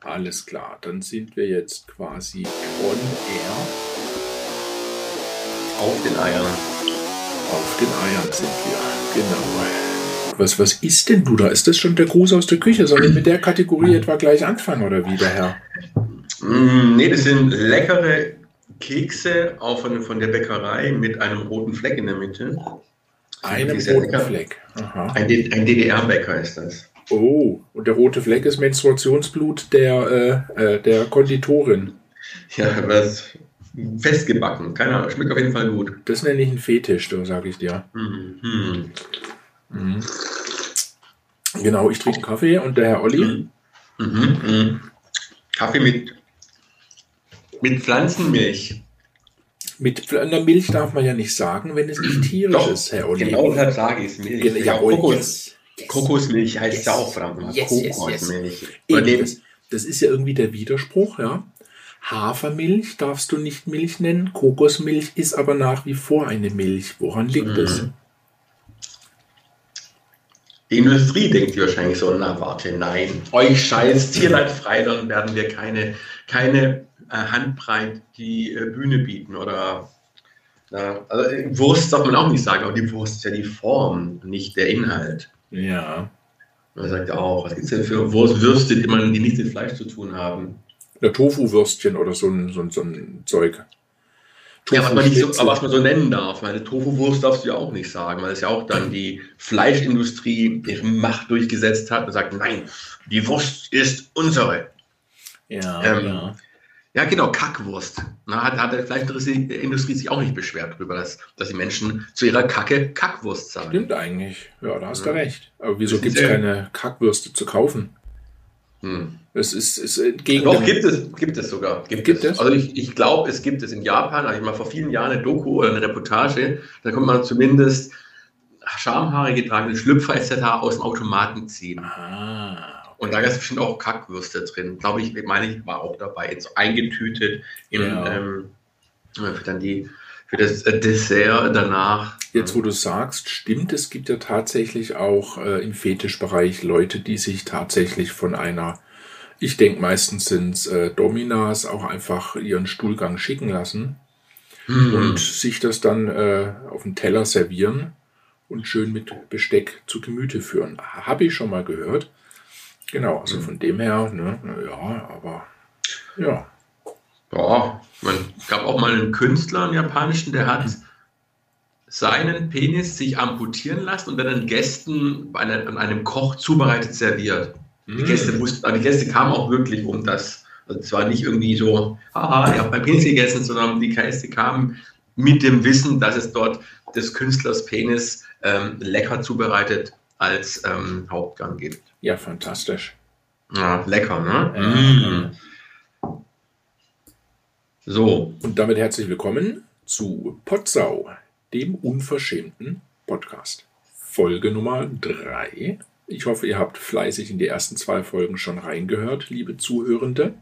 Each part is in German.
Alles klar, dann sind wir jetzt quasi on air. Auf den Eiern. Auf den Eiern sind wir, genau. Was, was ist denn du da? Ist das schon der Gruß aus der Küche? Sollen wir mit der Kategorie etwa gleich anfangen oder wie, der Herr? Mm, nee, das sind leckere Kekse auch von, von der Bäckerei mit einem roten Fleck in der Mitte. Einem roten. Fleck. Aha. Ein, ein DDR-Bäcker ist das. Oh, und der rote Fleck ist Menstruationsblut der, äh, äh, der Konditorin. Ja, das festgebacken. Keine Ahnung, schmeckt auf jeden Fall gut. Das nenne ich einen Fetisch, da sage ich dir. Mhm. Mhm. Genau, ich trinke Kaffee und der Herr Olli. Mhm. Mhm. Kaffee mit, mit Pflanzenmilch. Mit einer Milch darf man ja nicht sagen, wenn es nicht tierisch Doch, ist, Herr Olli. Genau deshalb sage ich es Milch. Ja, jawohl, Kokos, yes, yes. Kokosmilch heißt Yes. ja auch verdammt. Yes, yes, yes. Kokosmilch. Nee, das, das ist ja irgendwie der Widerspruch, ja. Hafermilch darfst du nicht Milch nennen, Kokosmilch ist aber nach wie vor eine Milch. Woran liegt Mhm. es? Die Industrie denkt wahrscheinlich so, na warte, nein, euch scheiß Tierleidfreilern werden wir keine, keine äh, Handbreit die äh, Bühne bieten oder na, also, Wurst darf man auch nicht sagen, aber die Wurst ist ja die Form, nicht der Inhalt. Ja. Man sagt auch, was gibt es denn für Wurstwürste, die, man, die nichts mit Fleisch zu tun haben? Oder Tofu-Würstchen oder so ein, so ein, so ein Zeug. Ja, was man, nicht so, aber was man so nennen darf, weil Tofu-Wurst darfst du ja auch nicht sagen, weil es ja auch dann die Fleischindustrie ihre Macht durchgesetzt hat und sagt, nein, die Wurst ist unsere. Ja, Ähm, ja. Ja, genau, Kackwurst. Na, hat, hat die Fleischindustrie sich auch nicht beschwert darüber, dass, dass die Menschen zu ihrer Kacke Kackwurst sagen. Stimmt eigentlich. Ja, da hast du Ja. recht. Aber wieso gibt es keine Kackwürste zu kaufen? Hm. Das ist, ist entgegen Doch, gibt es, gibt es sogar. Gibt, Gibt es. es? Also ich, ich glaube, es gibt es in Japan, habe ich mal vor vielen Jahren eine Doku oder eine Reportage, da kommt man zumindest Schamhaare getragene Schlüpfer etc. aus dem Automaten ziehen. Ah, Und da ist bestimmt auch Kackwürste drin. Glaube ich, meine ich, war auch dabei. Jetzt eingetütet in, Ja. ähm, für dann die, für das äh, Dessert danach. Jetzt, wo du sagst, stimmt, es gibt ja tatsächlich auch äh, im Fetischbereich Leute, die sich tatsächlich von einer, ich denke meistens sind es äh, Dominas, auch einfach ihren Stuhlgang schicken lassen Hm. und sich das dann äh, auf den Teller servieren und schön mit Besteck zu Gemüte führen. Habe ich schon mal gehört. Genau, also Mhm. von dem her, ne, ja, aber ja. Ja, man gab auch mal einen Künstler, einen japanischen, der hat seinen Penis sich amputieren lassen und dann den Gästen an einem Koch zubereitet serviert. Die Gäste wussten, die Gäste kamen auch wirklich um das. Also es war nicht irgendwie so, haha, ich habe meinen Penis gegessen, sondern die Gäste kamen mit dem Wissen, dass es dort des Künstlers Penis ähm, lecker zubereitet als ähm, Hauptgang gibt. Ja, fantastisch. Ja, lecker, ne? Ja. Mm. So, Und damit herzlich willkommen zu Potsau, dem unverschämten Podcast. Folge Nummer 3. Ich hoffe, ihr habt fleißig in die ersten zwei Folgen schon reingehört, liebe Zuhörende.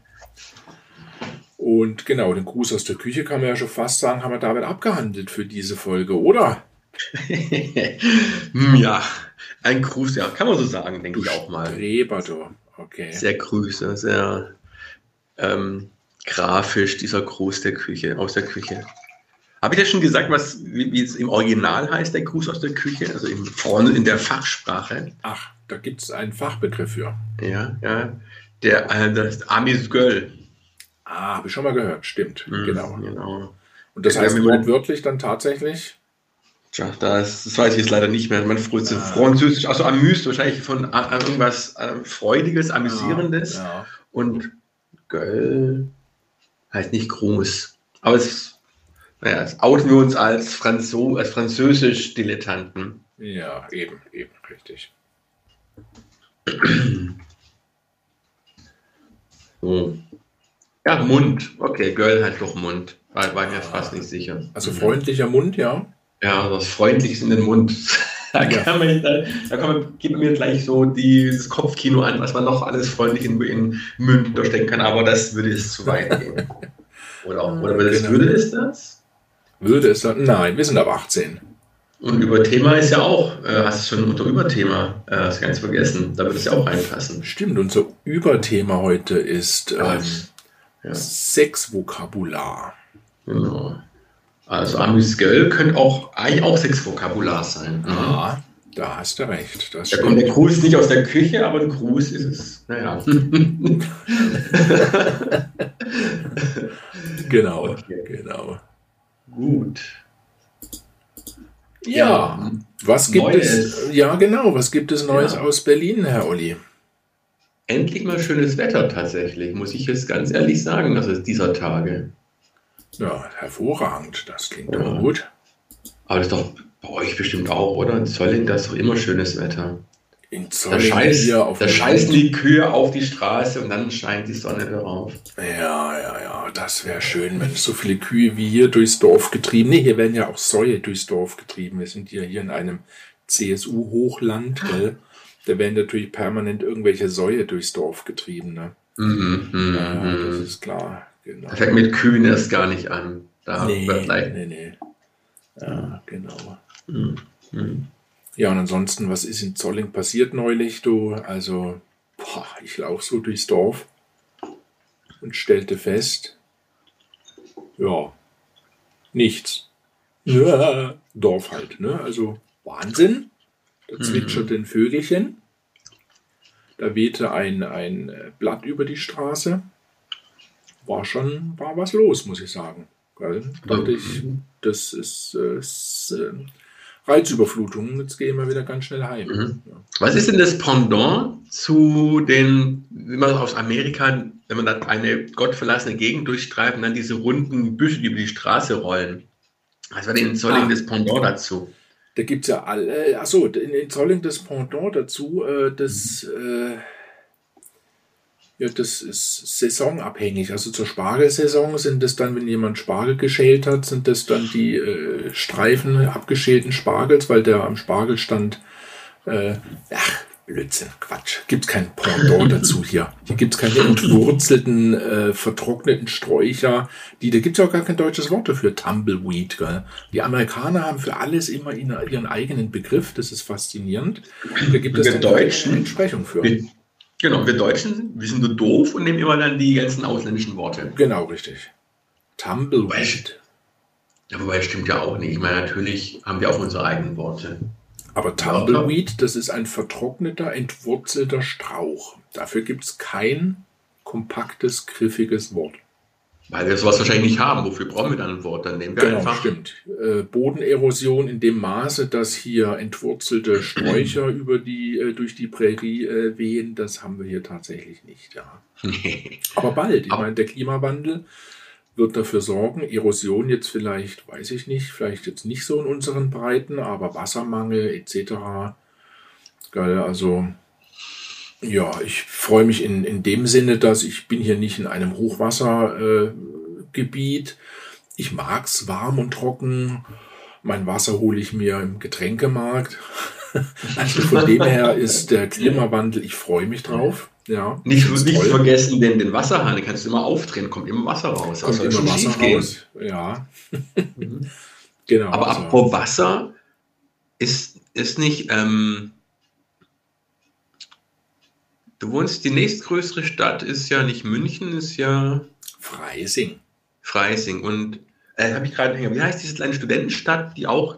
Und genau, den Gruß aus der Küche kann man ja schon fast sagen, haben wir damit abgehandelt für diese Folge, oder? Ja, ein Gruß, ja, kann man so sagen, denke ich auch mal. Streber, du. Okay. Sehr Grüße, sehr ähm, grafisch, dieser Gruß der Küche, aus der Küche. Habe ich ja schon gesagt, was, wie, wie es im Original heißt, der Gruß aus der Küche, also im, vorne in der Fachsprache? Ach, da gibt es einen Fachbegriff für. Ja, ja. Der, äh, das ist Amis Göll. Ah, habe ich schon mal gehört, stimmt. Mhm, Genau. genau. Und das Ja, heißt wortwörtlich dann tatsächlich Tja, das, das weiß ich jetzt leider nicht mehr. Man frühste Ah. Französisch, also amüs, wahrscheinlich von a- a- irgendwas äh, Freudiges, Amüsierendes. Ja. Und Göll heißt nicht Gruß. Aber es, naja, es outen wir uns als, Franzo als Französisch-Dilettanten. ja, eben, eben, richtig. So. Ja, Mund. Okay, Göll heißt doch Mund. War, war mir fast nicht sicher. Also freundlicher Mund, ja. Ja, was Freundliches in den Mund. Da, Ja. kann man, da, da kann man, gibt mir gleich so dieses Kopfkino an, was man noch alles freundlich in, in Münden stecken kann, aber das würde es zu weit gehen. Oder, oder würde, es, Genau. würde es das? Würde es dann. Nein, wir sind ab 18. Und über Thema ist ja auch, äh, hast du schon unter Überthema, äh, hast ganz vergessen, da würde es ja auch reinpassen. Stimmt, unser Überthema heute ist ähm, Ja. Sexvokabular. Genau. Also Amüsgöl könnte auch eigentlich auch Sexvokabular sein. ne? Ja, da hast du recht. Das Da kommt der. Gruß nicht aus der Küche, aber ein Gruß ist es. Naja. Genau, Okay. genau. Gut. Ja, was gibt Neues. es? Ja, genau. Was gibt es Neues Ja. aus Berlin, Herr Olli? Endlich mal schönes Wetter tatsächlich, muss ich jetzt ganz ehrlich sagen, das ist dieser Tage. Ja, hervorragend. Das klingt Ja. doch gut. Aber das ist doch bei euch bestimmt auch, oder? In Zolling, da ist doch immer schönes Wetter. In Da, Zolling scheißt, hier auf da scheißen die Kühe auf die Straße und dann scheint die Sonne darauf. Ja, ja, ja, das wäre schön, wenn so viele Kühe wie hier durchs Dorf getrieben. Nee, hier werden ja auch Säue durchs Dorf getrieben. Wir sind ja hier in einem CSU-Hochland, gell? Da werden natürlich permanent irgendwelche Säue durchs Dorf getrieben, ne? Mhm, mhm, Ja, das mhm. ist klar. Genau. Fängt mit Kühen erst gar nicht an. Da Nee, wird gleich. nee, nee. Ja, genau. Mhm, mhm. Ja, und ansonsten, was ist in Zolling passiert neulich, du? Also, boah, ich laufe so durchs Dorf und stellte fest, ja, nichts. Ja, Dorf halt, ne? Also Wahnsinn. Da Mhm. zwitscherten Vögelchen. Da wehte ein, ein Blatt über die Straße. War schon, war was los, muss ich sagen. Dachte ich, das ist, ist äh, Reizüberflutung. Jetzt gehen wir wieder ganz schnell heim. Mhm. Ja. Was ist denn das Pendant zu den, wie man aus Amerika, wenn man da eine gottverlassene Gegend durchstreift und dann diese runden Büsche, die über die Straße rollen? Was war denn in Zolling Ah. das Pendant dazu? Da gibt es ja alle, achso, in, in Zolling das Pendant dazu, äh, das, äh, ja, das ist saisonabhängig. Also zur Spargelsaison sind das dann, wenn jemand Spargel geschält hat, sind das dann die äh, Streifen abgeschälten Spargels, weil der am Spargelstand, äh, ach, Blödsinn, Quatsch, gibt es kein Pendant dazu hier. Hier gibt es keine entwurzelten, äh, vertrockneten Sträucher. Die, da gibt es auch gar kein deutsches Wort dafür, Tumbleweed. Gell? Die Amerikaner haben für alles immer ihren, eigenen Begriff, das ist faszinierend. Da gibt es eine Entsprechung für. Wir, genau, wir Deutschen, wir sind so doof und nehmen immer dann die ganzen ausländischen Worte. Genau, richtig. Tumbleweed. Ja, wobei, stimmt ja auch nicht. Ich meine, natürlich haben wir auch unsere eigenen Worte. Aber Tumbleweed, das ist ein vertrockneter, entwurzelter Strauch. Dafür gibt es kein kompaktes, griffiges Wort. Weil wir sowas wahrscheinlich nicht haben. Wofür brauchen wir dann ein Wort? Dann nehmen wir Genau, einfach. stimmt. Äh, Bodenerosion in dem Maße, dass hier entwurzelte Sträucher über die, äh, durch die Prärie äh, wehen, das haben wir hier tatsächlich nicht. Ja. Aber bald. Ich meine, der Klimawandel wird dafür sorgen, Erosion jetzt vielleicht, weiß ich nicht, vielleicht jetzt nicht so in unseren Breiten, aber Wassermangel etc. Geil, also ja, ich freue mich in, in dem Sinne, dass ich bin hier nicht in einem Hochwassergebiet. Äh, ich mag's warm und trocken. Mein Wasser hole ich mir im Getränkemarkt. Also von dem her ist der Klimawandel, ich freue mich drauf. Ja, Nicht, nicht vergessen, den, den Wasserhahn, den kannst du immer aufdrehen, kommt immer Wasser raus. kommt soll immer Wasser raus. Ja, Mhm. genau. Aber also, apropos Wasser, ist, ist nicht, ähm, du wohnst, die nächstgrößere Stadt ist ja nicht München, ist ja Freising. Freising. Und äh, habe ich gerade, wie heißt diese kleine Studentenstadt, die auch,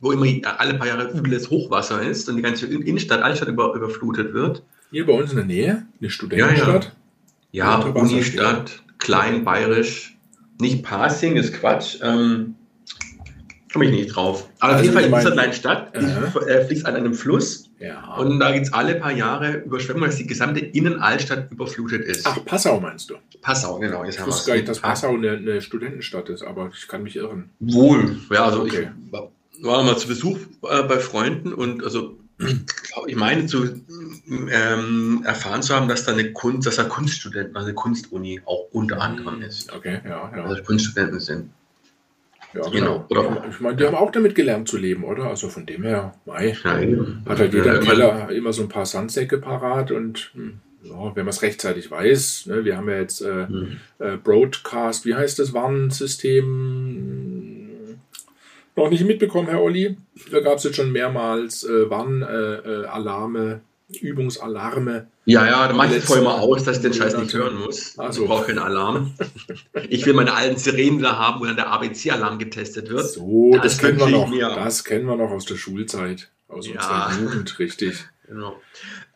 wo immer alle paar Jahre übles Hochwasser ist und die ganze Innenstadt, Altstadt über, überflutet wird? Hier bei uns in der Nähe, eine Studentenstadt. Ja, Unter Wasser Unistadt, klein, bayerisch, nicht Passing, ist Quatsch. Ähm, komme ich nicht drauf. Aber auf Also jeden Fall in dieser kleinen Stadt, die äh, fließt an einem Fluss Ja. und da gibt es alle paar Jahre Überschwemmungen, dass die gesamte Innenaltstadt überflutet ist. Ach, Passau meinst du? Passau, genau. Jetzt Ich wusste gar nicht, dass Passau eine, eine Studentenstadt ist, aber ich kann mich irren. Wohl. Ja, also Okay. ich war- war mal zu Besuch äh, bei Freunden und also ich meine zu ähm, erfahren zu haben, dass da eine Kunst, dass da Kunststudenten, also eine Kunstuni auch unter anderem ist. Okay, ja, ja. Also Kunststudenten sind. Ja genau. Oder, ich meine, die haben auch damit gelernt zu leben, oder? Also von dem her, mei, eben. hat halt jeder Ja, Keller immer so ein paar Sandsäcke parat und hm, ja, wenn man es rechtzeitig weiß, ne, wir haben ja jetzt äh, Hm. äh, Broadcast, wie heißt das Warnsystem? noch nicht mitbekommen, Herr Olli. Da gab es jetzt schon mehrmals äh, Warnalarme, Übungsalarme. Ja, ja, da mache ich vorher mal aus, dass ich den Scheiß nicht hören muss. Also. Ich brauche keinen Alarm. Ich will meine alten Sirenen da haben, wo dann der ABC-Alarm getestet wird. So, das, Das kennen wir noch. mir. Das kennen wir noch aus der Schulzeit, aus Ja. unserer Jugend, richtig. Genau.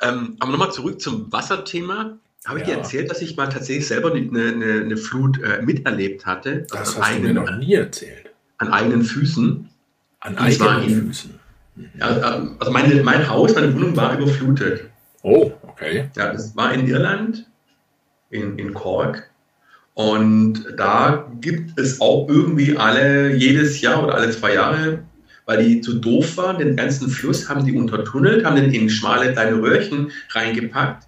Ähm, aber nochmal zurück zum Wasserthema. Habe ich dir Ja. erzählt, dass ich mal tatsächlich selber eine, eine, eine Flut äh, miterlebt hatte? Das an, hast du mir eigenen, noch nie erzählt. an eigenen Füßen. An eigenen Füßen. Ja, ähm, also meine, mein Haus, meine Wohnung war überflutet. Oh, okay. Ja, das war in Irland, in, in Cork. Und da gibt es auch irgendwie alle, jedes Jahr oder alle zwei Jahre, weil die zu doof waren, den ganzen Fluss haben die untertunnelt, haben den in schmale kleine Röhrchen reingepackt.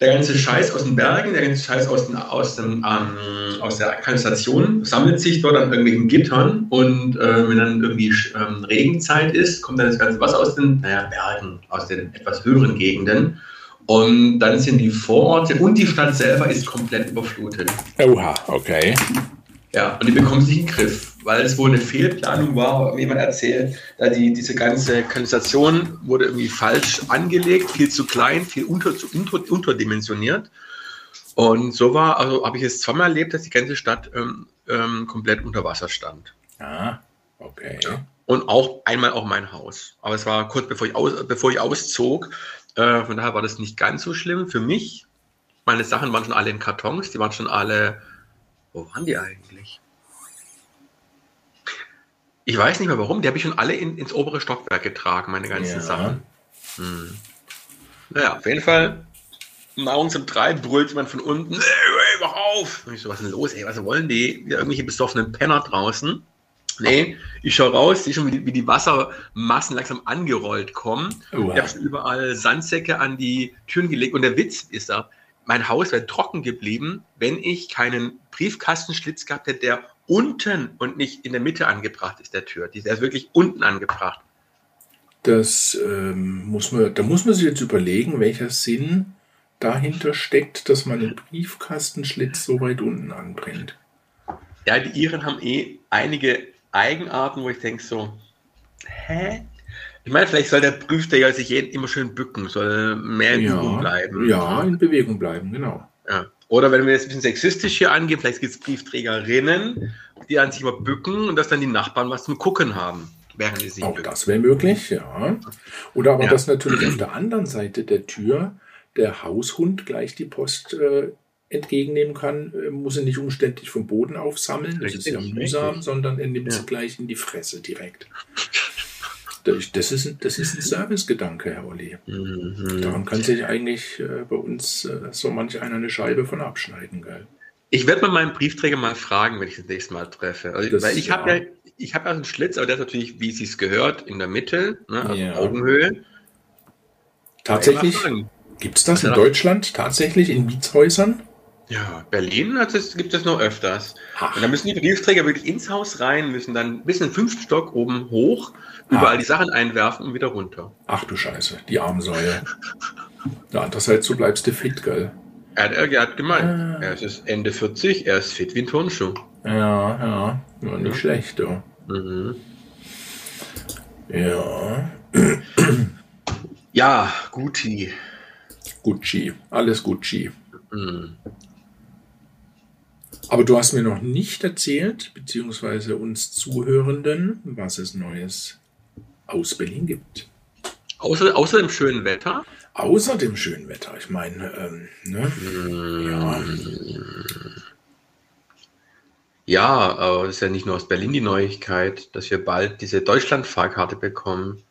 Der ganze Scheiß aus den Bergen, der ganze Scheiß aus, den, aus, dem, ähm, aus der Kanalisation sammelt sich dort an irgendwelchen Gittern und äh, wenn dann irgendwie ähm, Regenzeit ist, kommt dann das ganze Wasser aus den naja, Bergen, aus den etwas höheren Gegenden. Und dann sind die Vororte und die Stadt selber ist komplett überflutet. Oha, okay. Ja, und die bekommen sich in den Griff, weil es wohl eine Fehlplanung war, mir jemand erzählt, da die, diese ganze Kanalisation wurde irgendwie falsch angelegt, viel zu klein, viel unter, zu, unter, unterdimensioniert. Und so war, also habe ich es zweimal erlebt, dass die ganze Stadt ähm, ähm, komplett unter Wasser stand. Ah, okay. Und auch einmal auch mein Haus. Aber es war kurz bevor ich, aus, bevor ich auszog. Äh, von daher war das nicht ganz so schlimm für mich. Meine Sachen waren schon alle in Kartons, die waren schon alle. Wo waren die eigentlich? Ich weiß nicht mehr warum, die habe ich schon alle in, ins obere Stockwerk getragen, meine ganzen Ja. Sachen. Hm. Naja, auf jeden Fall. Morgens um drei brüllt jemand von unten, ey, ey, wach auf! Und ich so, was ist denn los, ey, was wollen die? Wieder irgendwelche besoffenen Penner draußen. Nee, ich schaue raus, sehe schon, wie die, wie die Wassermassen langsam angerollt kommen. Oha. Ich habe schon überall Sandsäcke an die Türen gelegt. Und der Witz ist da, mein Haus wäre trocken geblieben, wenn ich keinen Briefkastenschlitz gehabt hätte, der unten und nicht in der Mitte angebracht ist, der Tür. Der ist wirklich unten angebracht. Das ähm, muss man, da muss man sich jetzt überlegen, welcher Sinn dahinter steckt, dass man den Briefkastenschlitz so weit unten anbringt. Ja, die Iren haben eh einige Eigenarten, wo ich denke so, hä? Ich meine, vielleicht soll der Briefträger sich jeden immer schön bücken, soll mehr in Übung bleiben. ja, in Bewegung bleiben, genau. Ja. Oder wenn wir jetzt ein bisschen sexistisch hier angehen, vielleicht gibt es Briefträgerinnen, die an sich mal bücken und dass dann die Nachbarn was zum Gucken haben, während sie sich Auch bücken. das wäre möglich, ja. Oder aber, Ja. dass natürlich auf der anderen Seite der Tür der Haushund gleich die Post äh, entgegennehmen kann, äh, muss er nicht umständlich vom Boden aufsammeln, das ist ja mühsam, sondern er nimmt Ja. sie gleich in die Fresse direkt. Das ist, ein- das ist ein Servicegedanke, Herr Olli. Mhm. Daran kann sich eigentlich äh, bei uns äh, so manch einer eine Scheibe von abschneiden, gell? Ich werde mal meinen Briefträger mal fragen, wenn ich das nächste Mal treffe. Also, Das- weil ich habe ja. ja, ich habe ja so einen Schlitz, aber der ist natürlich, wie es sich gehört, in der Mitte, ne, also Ja. Augenhöhe. Tatsächlich, gibt es das in Ja. Deutschland? Tatsächlich in Mietshäusern? Ja, Berlin es, gibt es noch öfters. Ach. Und da müssen die Briefträger wirklich ins Haus rein, müssen dann bis in den fünften Stock oben hoch, überall die Sachen einwerfen und wieder runter. Ach du Scheiße, die Armsäue. Ja, andererseits, so bleibst du fit, gell? Er hat, er hat gemeint, Ah. er ist Ende 40, er ist fit wie ein Turnschuh. Ja, ja, ja nicht Ja. schlecht, ja. Mhm. Ja, Ja, Guti. Gucci, alles Gucci. Mhm. Aber du hast mir noch nicht erzählt, beziehungsweise uns Zuhörenden, was es Neues aus Berlin gibt. Außer, außer dem schönen Wetter. Außer dem schönen Wetter. Ich meine, ähm, ne? Ja. Ja, aber das ist ja nicht nur aus Berlin die Neuigkeit, dass wir bald diese Deutschlandfahrkarte bekommen.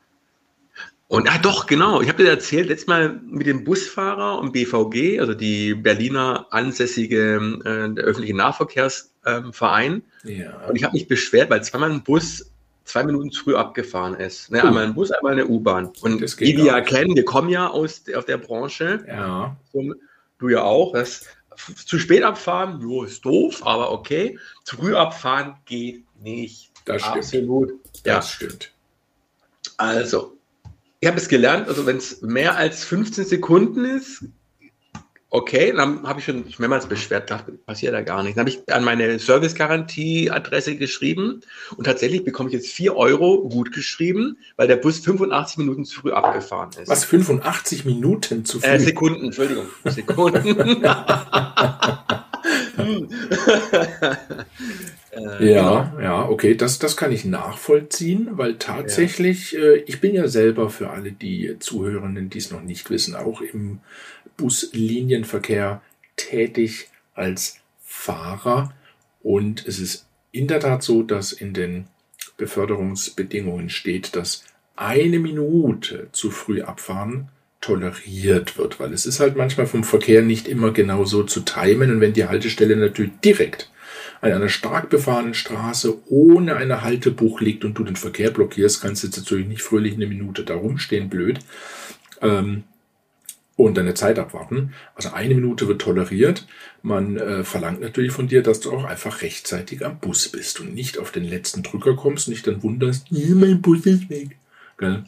Und ah doch, genau, ich habe dir erzählt, letztes Mal mit dem Busfahrer und BVG, also die Berliner ansässige äh, der öffentliche Nahverkehrsverein. Ja. Und ich habe mich beschwert, weil zweimal ein Bus zwei Minuten früh abgefahren ist. Ne, Oh. Einmal ein Bus, einmal eine U-Bahn. Und Das geht wie wir gar ja kennen, wir kommen ja aus der, aus der Branche, Ja. so, du ja auch, das zu spät abfahren, jo, ist doof, aber okay. Zu früh abfahren geht nicht. Das stimmt. Absolut. Ja, Das stimmt. also, ich habe es gelernt, also wenn es mehr als 15 Sekunden ist, okay, dann habe ich schon mehrmals beschwert, dachte, passiert da gar nichts. Dann habe ich an meine Servicegarantie-Adresse geschrieben und tatsächlich bekomme ich jetzt 4 Euro gut geschrieben, weil der Bus 85 Minuten zu früh abgefahren ist. Was, 85 Minuten zu früh? Äh, Sekunden, Entschuldigung, Sekunden. Äh, ja, genau. ja, okay, das, das kann ich nachvollziehen, weil tatsächlich, ja. äh, ich bin ja selber für alle die Zuhörenden, die es noch nicht wissen, auch im Buslinienverkehr tätig als Fahrer. Und es ist in der Tat so, dass in den Beförderungsbedingungen steht, dass eine Minute zu früh abfahren toleriert wird, weil es ist halt manchmal vom Verkehr nicht immer genau so zu timen und wenn die Haltestelle natürlich direkt an einer stark befahrenen Straße ohne eine Haltebuch liegt und du den Verkehr blockierst, kannst du jetzt natürlich nicht fröhlich eine Minute da rumstehen, blöd. Ähm, und deine Zeit abwarten. Also eine Minute wird toleriert. Man äh, verlangt natürlich von dir, dass du auch einfach rechtzeitig am Bus bist und nicht auf den letzten Drücker kommst und dich dann wunderst, mein Bus ist weg. Gell?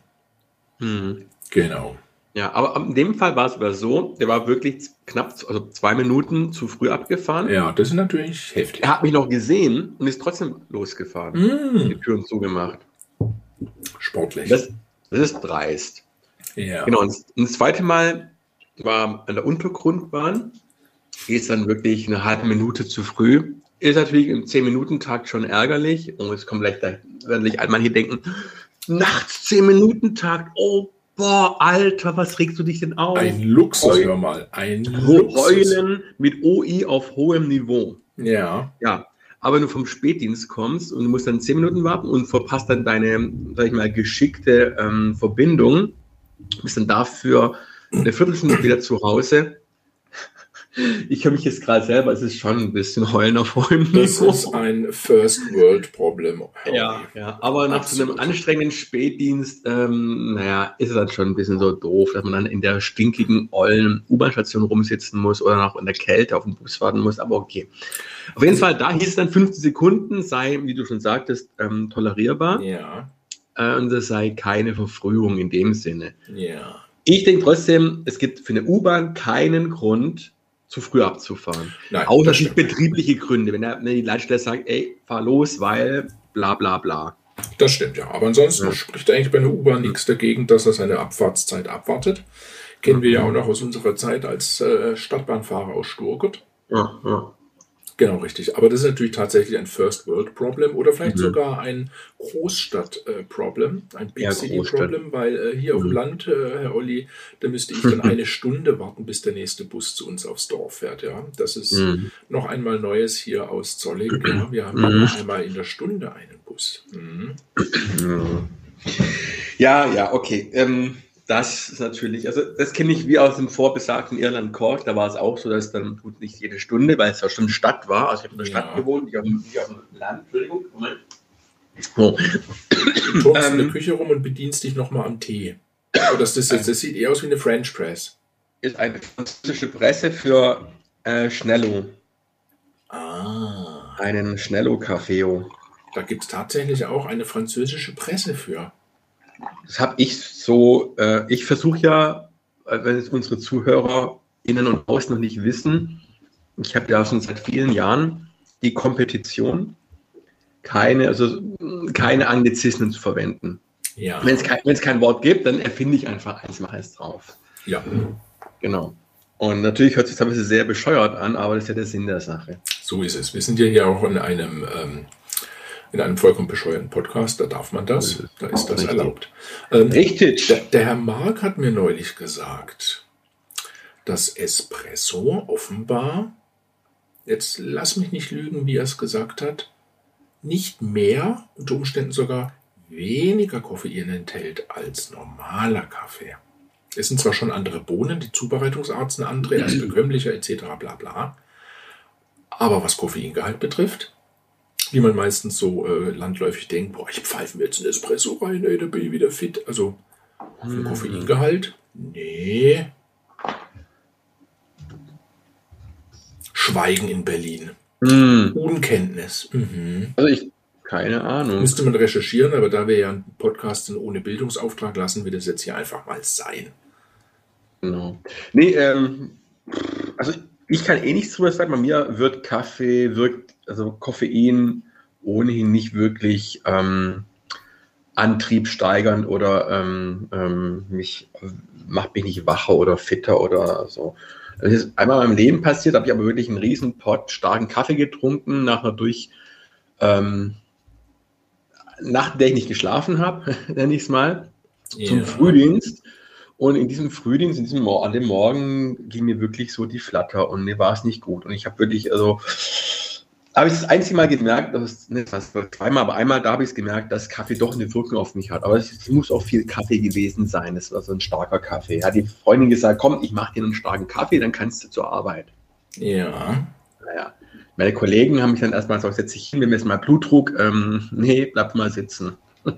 Hm. Genau. Ja, aber in dem Fall war es aber so, der war wirklich knapp, also zwei Minuten zu früh abgefahren. Ja, das ist natürlich heftig. Er hat mich noch gesehen und ist trotzdem losgefahren. Mm. Die Türen zugemacht. Sportlich. Das, das ist dreist. Ja. Genau, und das zweite Mal war an der Untergrundbahn. Es dann wirklich eine halbe Minute zu früh. Ist natürlich im 10-Minuten-Takt schon ärgerlich. Und jetzt kommt gleich, da werden sich manche denken, nachts 10-Minuten-Takt, oh boah, Alter, was regst du dich denn auf? Ein Luxus, hör mal. Ein Luxus. Heulen mit OI auf hohem Niveau. Ja. Ja. Aber wenn du vom Spätdienst kommst und du musst dann zehn Minuten warten und verpasst dann deine, sag ich mal, geschickte ähm, Verbindung, bist dann dafür eine Viertelstunde wieder zu Hause, ich höre mich jetzt gerade selber, es ist schon ein bisschen heulen auf hohem. Das ist ein First World Problem. Ja, ja, aber nach so einem anstrengenden Spätdienst, ähm, naja, ist es dann schon ein bisschen so doof, dass man dann in der stinkigen, ollen U-Bahn-Station rumsitzen muss oder noch in der Kälte auf den Bus warten muss, aber okay. Auf jeden Fall, da hieß es dann 15 Sekunden, sei, wie du schon sagtest, ähm, tolerierbar. Ja. Äh, und es sei keine Verfrühung in dem Sinne. Ja. Ich denke trotzdem, es gibt für eine U-Bahn keinen Grund, zu früh abzufahren. Nein, Außer es betriebliche Gründe, wenn, er, wenn die Leitstelle sagt, ey, fahr los, weil bla bla bla. Das stimmt, ja. Aber ansonsten ja. spricht eigentlich bei einer U-Bahn nichts dagegen, dass er seine Abfahrtszeit abwartet. Kennen wir ja auch noch aus unserer Zeit als äh, Stadtbahnfahrer aus Sturgut. Ja, ja. Genau, richtig. Aber das ist natürlich tatsächlich ein First World Problem oder vielleicht mhm. sogar ein Großstadt-Problem, äh, ein Big ja, City Problem, weil äh, hier mhm. auf dem mhm. Land, äh, Herr Olli, da müsste ich dann eine Stunde warten, bis der nächste Bus zu uns aufs Dorf fährt. Ja, das ist mhm. noch einmal Neues hier aus Zolling. Ja. Wir haben mhm. einmal in der Stunde einen Bus. Mhm. Ja, ja, okay. Ähm das ist natürlich, also das kenne ich wie aus dem vorbesagten Irland Cork, da war es auch so, dass es dann gut nicht jede Stunde, weil es ja schon Stadt war, also ich habe in der Stadt ja. gewohnt, ich habe auf dem Land, Entschuldigung, Moment. So. Du kommst ähm, in der. Küche rum und bedienst dich nochmal am Tee. Oh, das, das, das, das, sieht eher aus wie eine French Press. Ist eine französische Presse für äh, Schnello. Ah. Einen Schnello-Cafeo. Da gibt es tatsächlich auch eine französische Presse für. Das habe ich so, äh, ich versuche ja, äh, wenn es unsere Zuhörer innen und außen noch nicht wissen, ich habe ja schon seit vielen Jahren die Kompetition, keine, also keine Anglizismen zu verwenden. Ja. Wenn es kein, kein Wort gibt, dann erfinde ich einfach eins, mache es drauf. Ja. Genau. Und natürlich hört sich das ein bisschen sehr bescheuert an, aber das ist ja der Sinn der Sache. So ist es. Wir sind ja hier auch in einem ähm, in einem vollkommen bescheuerten Podcast, da darf man das, da ist das Richtig. erlaubt. Ähm, Richtig. Der, der Herr Mark hat mir neulich gesagt, dass Espresso offenbar, jetzt lass mich nicht lügen, wie er es gesagt hat, nicht mehr, unter Umständen sogar weniger Koffein enthält als normaler Kaffee. Es sind zwar schon andere Bohnen, die Zubereitungsart sind andere, er ist bekömmlicher etc. bla bla. Aber was Koffeingehalt betrifft, wie man meistens so äh, landläufig denkt, boah, ich pfeife mir jetzt einen Espresso rein, ey, da bin ich wieder fit. Also hm. Koffeingehalt? Nee. Schweigen in Berlin. Mm. Unkenntnis. Mhm. Also ich, keine Ahnung. Müsste man recherchieren, aber da wir ja einen Podcast sind ohne Bildungsauftrag, lassen wir das jetzt hier einfach mal sein. Genau. Nee, ähm, Also ich kann eh nichts drüber sagen. Bei mir wird Kaffee, wirkt, also Koffein ohnehin nicht wirklich ähm, Antrieb steigern oder ähm, ähm, mich macht mich nicht wacher oder fitter oder so. Das ist einmal in meinem Leben passiert, habe ich aber wirklich einen riesen Pot starken Kaffee getrunken, nach einer durch ähm, Nacht, in der ich nicht geschlafen habe, nenne ich es mal, yeah. zum Frühdienst. Und in diesem Frühdienst, in diesem an dem Morgen ging mir wirklich so die Flatter und mir war es nicht gut. Und ich habe wirklich, also habe ich das einzige Mal gemerkt, dass, ne, das zweimal, aber einmal da habe ich es gemerkt, dass Kaffee doch eine Wirkung auf mich hat. Aber es, es, muss auch viel Kaffee gewesen sein. Es war so ein starker Kaffee. Hat die Freundin gesagt, komm, ich mache dir einen starken Kaffee, dann kannst du zur Arbeit. Ja. Naja. Meine Kollegen haben mich dann erstmal gesagt, setz dich hin, wir messen mal Blutdruck. Ähm, nee, bleib mal sitzen.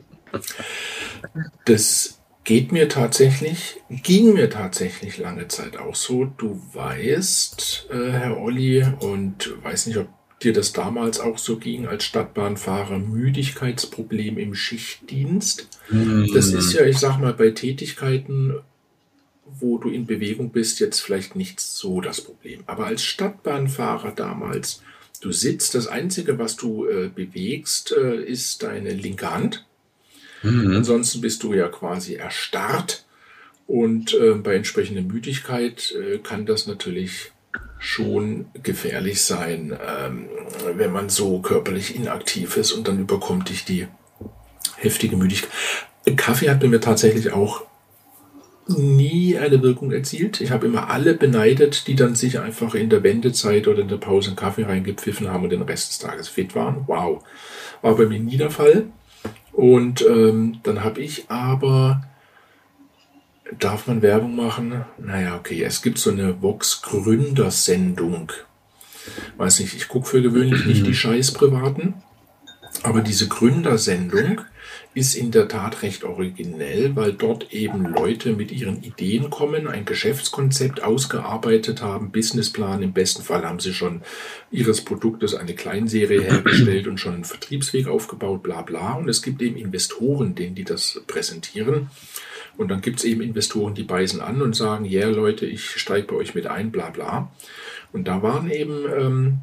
das geht mir tatsächlich, ging mir tatsächlich lange Zeit auch so. Du weißt, äh, Herr Olli, und weiß nicht, ob dir das damals auch so ging als Stadtbahnfahrer, Müdigkeitsproblem im Schichtdienst. Mhm. Das ist ja, ich sag mal, bei Tätigkeiten, wo du in Bewegung bist, jetzt vielleicht nicht so das Problem. Aber als Stadtbahnfahrer damals, du sitzt, das Einzige, was du äh, bewegst, äh, ist deine linke Hand. Mhm. Ansonsten bist du ja quasi erstarrt. Und äh, bei entsprechender Müdigkeit äh, kann das natürlich schon gefährlich sein, ähm, wenn man so körperlich inaktiv ist und dann überkommt dich die heftige Müdigkeit. Kaffee hat bei mir tatsächlich auch nie eine Wirkung erzielt. Ich habe immer alle beneidet, die dann sich einfach in der Wendezeit oder in der Pause einen Kaffee reingepfiffen haben und den Rest des Tages fit waren. Wow. War bei mir nie der Fall. Und ähm, dann habe ich aber Darf man Werbung machen? Naja, okay. Es gibt so eine Vox-Gründersendung. Weiß nicht, ich gucke für gewöhnlich nicht die scheiß Privaten. Aber diese Gründersendung ist in der Tat recht originell, weil dort eben Leute mit ihren Ideen kommen, ein Geschäftskonzept ausgearbeitet haben, Businessplan. Im besten Fall haben sie schon ihres Produktes eine Kleinserie hergestellt und schon einen Vertriebsweg aufgebaut, bla bla. Und es gibt eben Investoren, denen die das präsentieren. Und dann gibt es eben Investoren, die beißen an und sagen, ja yeah, Leute, ich steige bei euch mit ein, bla bla. Und da waren eben ähm,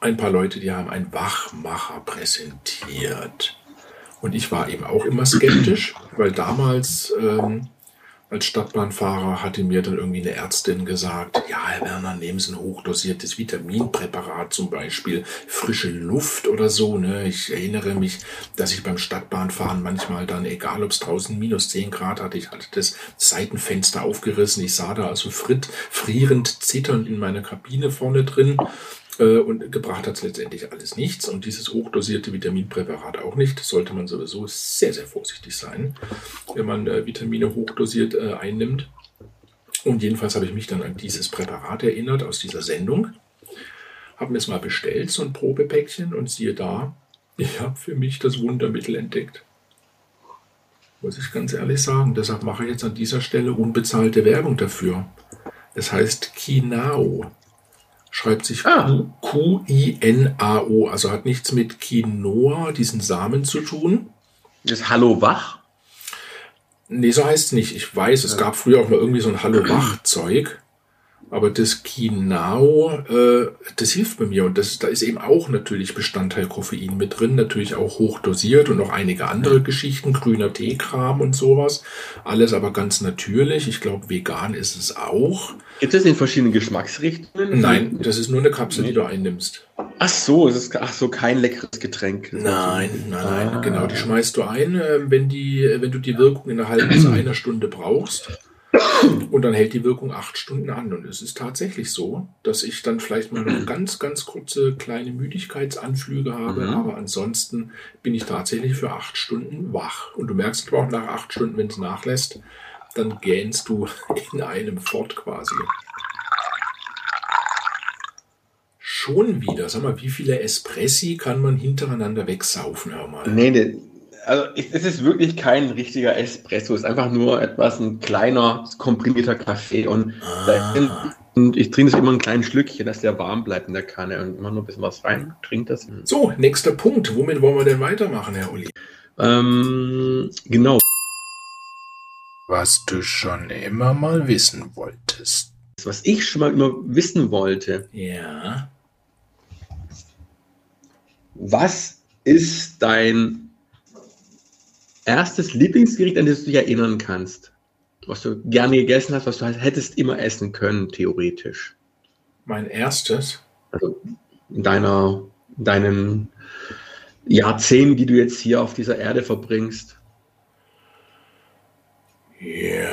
ein paar Leute, die haben einen Wachmacher präsentiert. Und ich war eben auch immer skeptisch, weil damals ähm, als Stadtbahnfahrer hatte mir dann irgendwie eine Ärztin gesagt, ja, Herr Werner, nehmen Sie ein hochdosiertes Vitaminpräparat, zum Beispiel frische Luft oder so. Ne? Ich erinnere mich, dass ich beim Stadtbahnfahren manchmal dann, egal ob es draußen minus 10 Grad hatte, ich hatte das Seitenfenster aufgerissen. Ich sah da also fritt, frierend, zitternd in meiner Kabine vorne drin und gebracht hat es letztendlich alles nichts. Und dieses hochdosierte Vitaminpräparat auch nicht. Sollte man sowieso sehr, sehr vorsichtig sein, wenn man äh, Vitamine hochdosiert äh, einnimmt. Und jedenfalls habe ich mich dann an dieses Präparat erinnert aus dieser Sendung. Habe mir es mal bestellt, so ein Probepäckchen, und siehe da, ich habe für mich das Wundermittel entdeckt. Muss ich ganz ehrlich sagen. Deshalb mache ich jetzt an dieser Stelle unbezahlte Werbung dafür. Es heißt Kinao. Schreibt sich ah. Q-I-N-A-O, also hat nichts mit Quinoa, diesen Samen zu tun. Das Hallo Wach? Nee, so heißt es nicht. Ich weiß, es ja. gab früher auch mal irgendwie so ein Hallo Wach-Zeug. Aber das Kinao, äh, das hilft bei mir. Und das, da ist eben auch natürlich Bestandteil Koffein mit drin, natürlich auch hoch dosiert und noch einige andere Geschichten, grüner Teekram und sowas. Alles aber ganz natürlich. Ich glaube, vegan ist es auch. Gibt es in verschiedenen Geschmacksrichtungen? Nein, das ist nur eine Kapsel, die du einnimmt. Ach so, es ist ach so kein leckeres Getränk. Nein, nein, nein, ah. genau. Die schmeißt du ein, äh, wenn die, wenn du die Wirkung in einer halben bis einer Stunde brauchst. Und dann hält die Wirkung acht Stunden an. Und es ist tatsächlich so, dass ich dann vielleicht mal noch ganz, ganz kurze kleine Müdigkeitsanflüge habe. Mhm. Aber ansonsten bin ich tatsächlich für acht Stunden wach. Und du merkst aber auch nach acht Stunden, wenn es nachlässt, dann gähnst du in einem fort quasi. Schon wieder. Sag mal, wie viele Espressi kann man hintereinander wegsaufen? Hör mal. Nee, nee also es ist wirklich kein richtiger Espresso, es ist einfach nur etwas, ein kleiner, komprimierter Kaffee und, ah. und ich trinke es immer ein kleines Schlückchen, dass der warm bleibt in der Kanne und immer nur ein bisschen was rein, trinkt das. So, nächster Punkt. Womit wollen wir denn weitermachen, Herr Uli? Ähm, genau. Was du schon immer mal wissen wolltest. was ich schon mal immer wissen wollte. Ja. Was ist dein erstes Lieblingsgericht, an das du dich erinnern kannst? Was du gerne gegessen hast, was du hättest immer essen können, theoretisch. Mein erstes? Also in deiner, deinen Jahrzehnten, die du jetzt hier auf dieser Erde verbringst. Ja.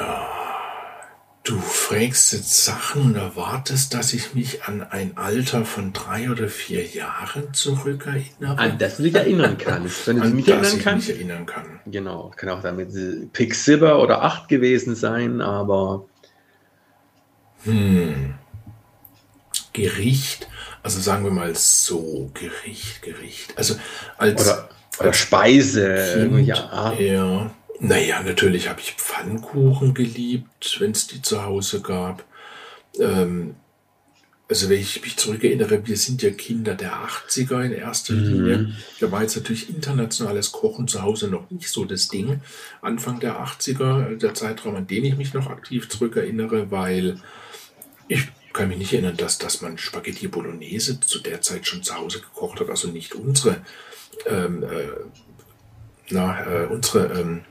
Du fragst jetzt Sachen und erwartest, dass ich mich an ein Alter von drei oder vier Jahren zurückerinnere. An das du dich erinnern kannst. Wenn du dich nicht erinnern kannst. mich erinnern kann. Genau. Kann auch damit Pick Silver oder 8 gewesen sein, aber. Hm. Gericht. Also sagen wir mal so, Gericht, Gericht. Also als. Oder, oder Speise. Kind, ja. ja. Naja, natürlich habe ich Pfannkuchen geliebt, wenn es die zu Hause gab. Ähm, also wenn ich mich zurückerinnere, wir sind ja Kinder der 80er in erster mhm. Linie. Da war jetzt natürlich internationales Kochen zu Hause noch nicht so das Ding. Anfang der 80er, der Zeitraum, an den ich mich noch aktiv zurückerinnere, weil ich kann mich nicht erinnern, dass, dass man Spaghetti Bolognese zu der Zeit schon zu Hause gekocht hat. Also nicht unsere, ähm, äh, na, äh, unsere ähm,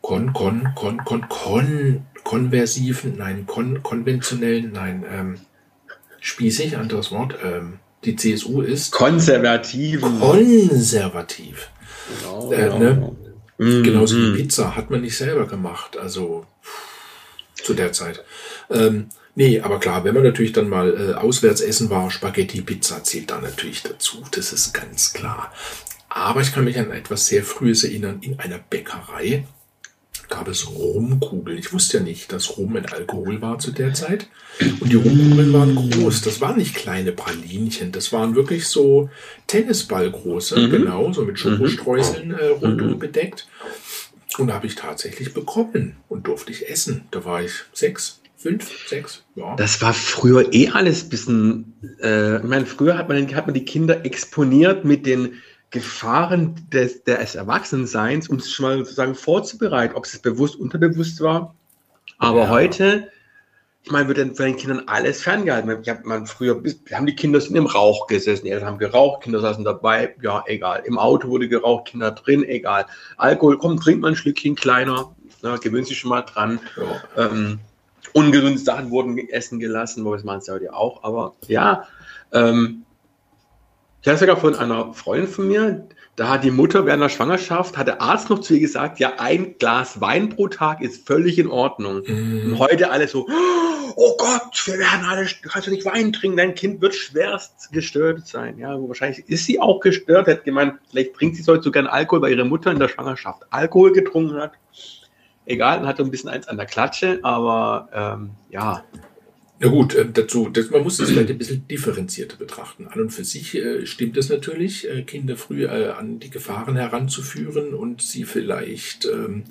kon, kon, kon, kon, kon, konversiven, nein, kon, konventionellen, nein, ähm, spießig, anderes Wort, ähm, die CSU ist. Konservativen. Konservativ. Genau, äh, genau. Ne? Mm, Genauso wie mm. Pizza hat man nicht selber gemacht, also zu der Zeit. Ähm, nee, aber klar, wenn man natürlich dann mal äh, auswärts essen war, Spaghetti, Pizza zählt da natürlich dazu, das ist ganz klar. Aber ich kann mich an etwas sehr Frühes erinnern, in einer Bäckerei gab es Rumkugeln. Ich wusste ja nicht, dass Rum ein Alkohol war zu der Zeit. Und die Rumkugeln waren groß. Das waren nicht kleine Pralinchen. Das waren wirklich so Tennisballgroße, mhm. genau, so mit mhm. Schokostreuseln äh, rundum mhm. bedeckt. Und da habe ich tatsächlich bekommen und durfte ich essen. Da war ich sechs, fünf, sechs, ja. Das war früher eh alles bisschen, äh, ich meine, früher hat man, hat man die Kinder exponiert mit den Gefahren des, des Erwachsenseins, um es schon mal sozusagen vorzubereiten, ob es bewusst, unterbewusst war. Aber ja. heute, ich meine, wird dann von den Kindern alles ferngehalten. Ich hab, man früher, haben die Kinder sind im Rauch gesessen, die Eltern haben geraucht, Kinder saßen dabei, ja, egal. Im Auto wurde geraucht, Kinder drin, egal. Alkohol, komm, trink mal ein Schlückchen kleiner, na, gewöhnt sich schon mal dran. Ja. Ähm, ungesunde Sachen wurden essen gelassen, wo es man es ja auch, aber ja, ähm, ich habe sogar von einer Freundin von mir, da hat die Mutter während der Schwangerschaft, hat der Arzt noch zu ihr gesagt, ja, ein Glas Wein pro Tag ist völlig in Ordnung. Mm. Und heute alle so, oh Gott, wir werden alle, du kannst ja nicht Wein trinken, dein Kind wird schwerst gestört sein. Ja, wahrscheinlich ist sie auch gestört, hat gemeint, vielleicht trinkt sie heute sogar Alkohol, weil ihre Mutter in der Schwangerschaft Alkohol getrunken hat. Egal, dann hat er ein bisschen eins an der Klatsche, aber ähm, ja, na gut, äh, dazu, das, man muss es vielleicht ein bisschen differenzierter betrachten. An und für sich äh, stimmt es natürlich, äh, Kinder früh äh, an die Gefahren heranzuführen und sie vielleicht ähm,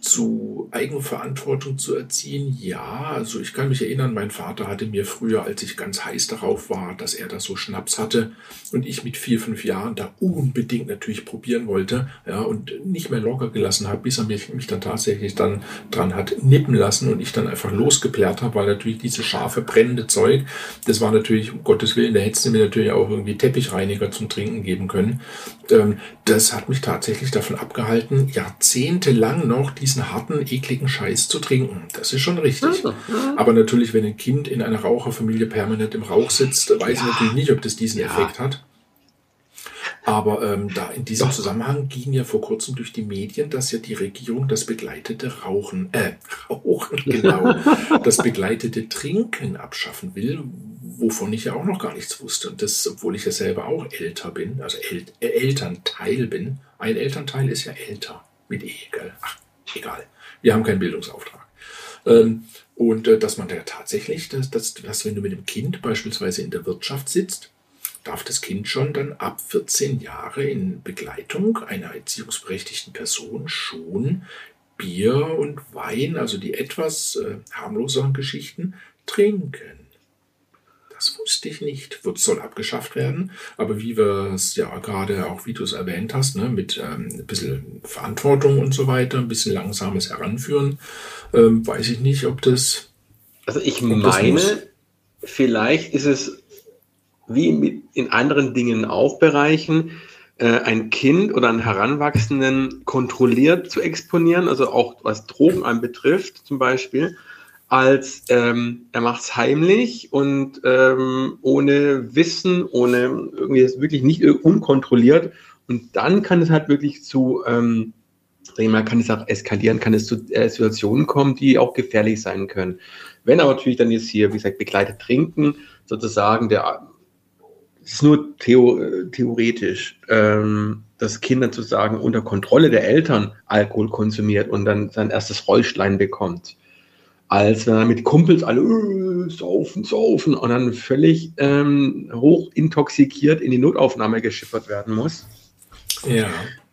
zu Eigenverantwortung zu erziehen? Ja, also ich kann mich erinnern, mein Vater hatte mir früher, als ich ganz heiß darauf war, dass er da so Schnaps hatte und ich mit vier, fünf Jahren da unbedingt natürlich probieren wollte, ja, und nicht mehr locker gelassen habe, bis er mich, mich dann tatsächlich dann dran hat nippen lassen und ich dann einfach losgeplärt habe, weil natürlich diese scharfe, brennende Zeug, das war natürlich, um Gottes Willen, da hättest du mir natürlich auch irgendwie Teppichreiniger zum Trinken geben können. Ähm, das hat mich tatsächlich davon abgehalten, jahrzehntelang noch die diesen harten, ekligen Scheiß zu trinken. Das ist schon richtig. Mhm. Aber natürlich, wenn ein Kind in einer Raucherfamilie permanent im Rauch sitzt, weiß ja. ich natürlich nicht, ob das diesen ja. Effekt hat. Aber ähm, da in diesem. Zusammenhang ging ja vor kurzem durch die Medien, dass ja die Regierung das begleitete Rauchen, äh, Rauchen, genau, das begleitete Trinken abschaffen will, wovon ich ja auch noch gar nichts wusste. Und das, obwohl ich ja selber auch älter bin, also El äh, Elternteil bin. Ein Elternteil ist ja älter mit E, gell? Ach, egal. Wir haben keinen Bildungsauftrag. Ähm, und äh, dass man da tatsächlich, dass, dass, dass wenn du mit dem Kind beispielsweise in der Wirtschaft sitzt, darf das Kind schon dann ab 14 Jahre in Begleitung einer erziehungsberechtigten Person schon Bier und Wein, also die etwas äh, harmloseren Geschichten, trinken. Ich nicht. Wird, soll abgeschafft werden. Aber wie wir es ja gerade auch, wie du es erwähnt hast, ne, mit ähm, ein bisschen Verantwortung und so weiter, ein bisschen langsames Heranführen, ähm, weiß ich nicht, ob das Also ich meine, vielleicht ist es wie in anderen Dingen auch Bereichen, äh, ein Kind oder einen Heranwachsenden kontrolliert zu exponieren, also auch was Drogen anbetrifft zum Beispiel, als ähm, er macht es heimlich und ähm, ohne Wissen, ohne irgendwie wirklich nicht unkontrolliert. Und dann kann es halt wirklich zu, ähm, mal, kann es auch eskalieren, kann es zu äh, Situationen kommen, die auch gefährlich sein können. Wenn aber natürlich dann jetzt hier, wie gesagt, begleitet trinken, sozusagen der ist nur theo, theoretisch, ähm, dass Kinder zu sagen, unter Kontrolle der Eltern Alkohol konsumiert und dann sein erstes Räuschlein bekommt. Als wenn er mit Kumpels alle äh, saufen, saufen und dann völlig ähm, hoch intoxikiert in die Notaufnahme geschippert werden muss. Ja.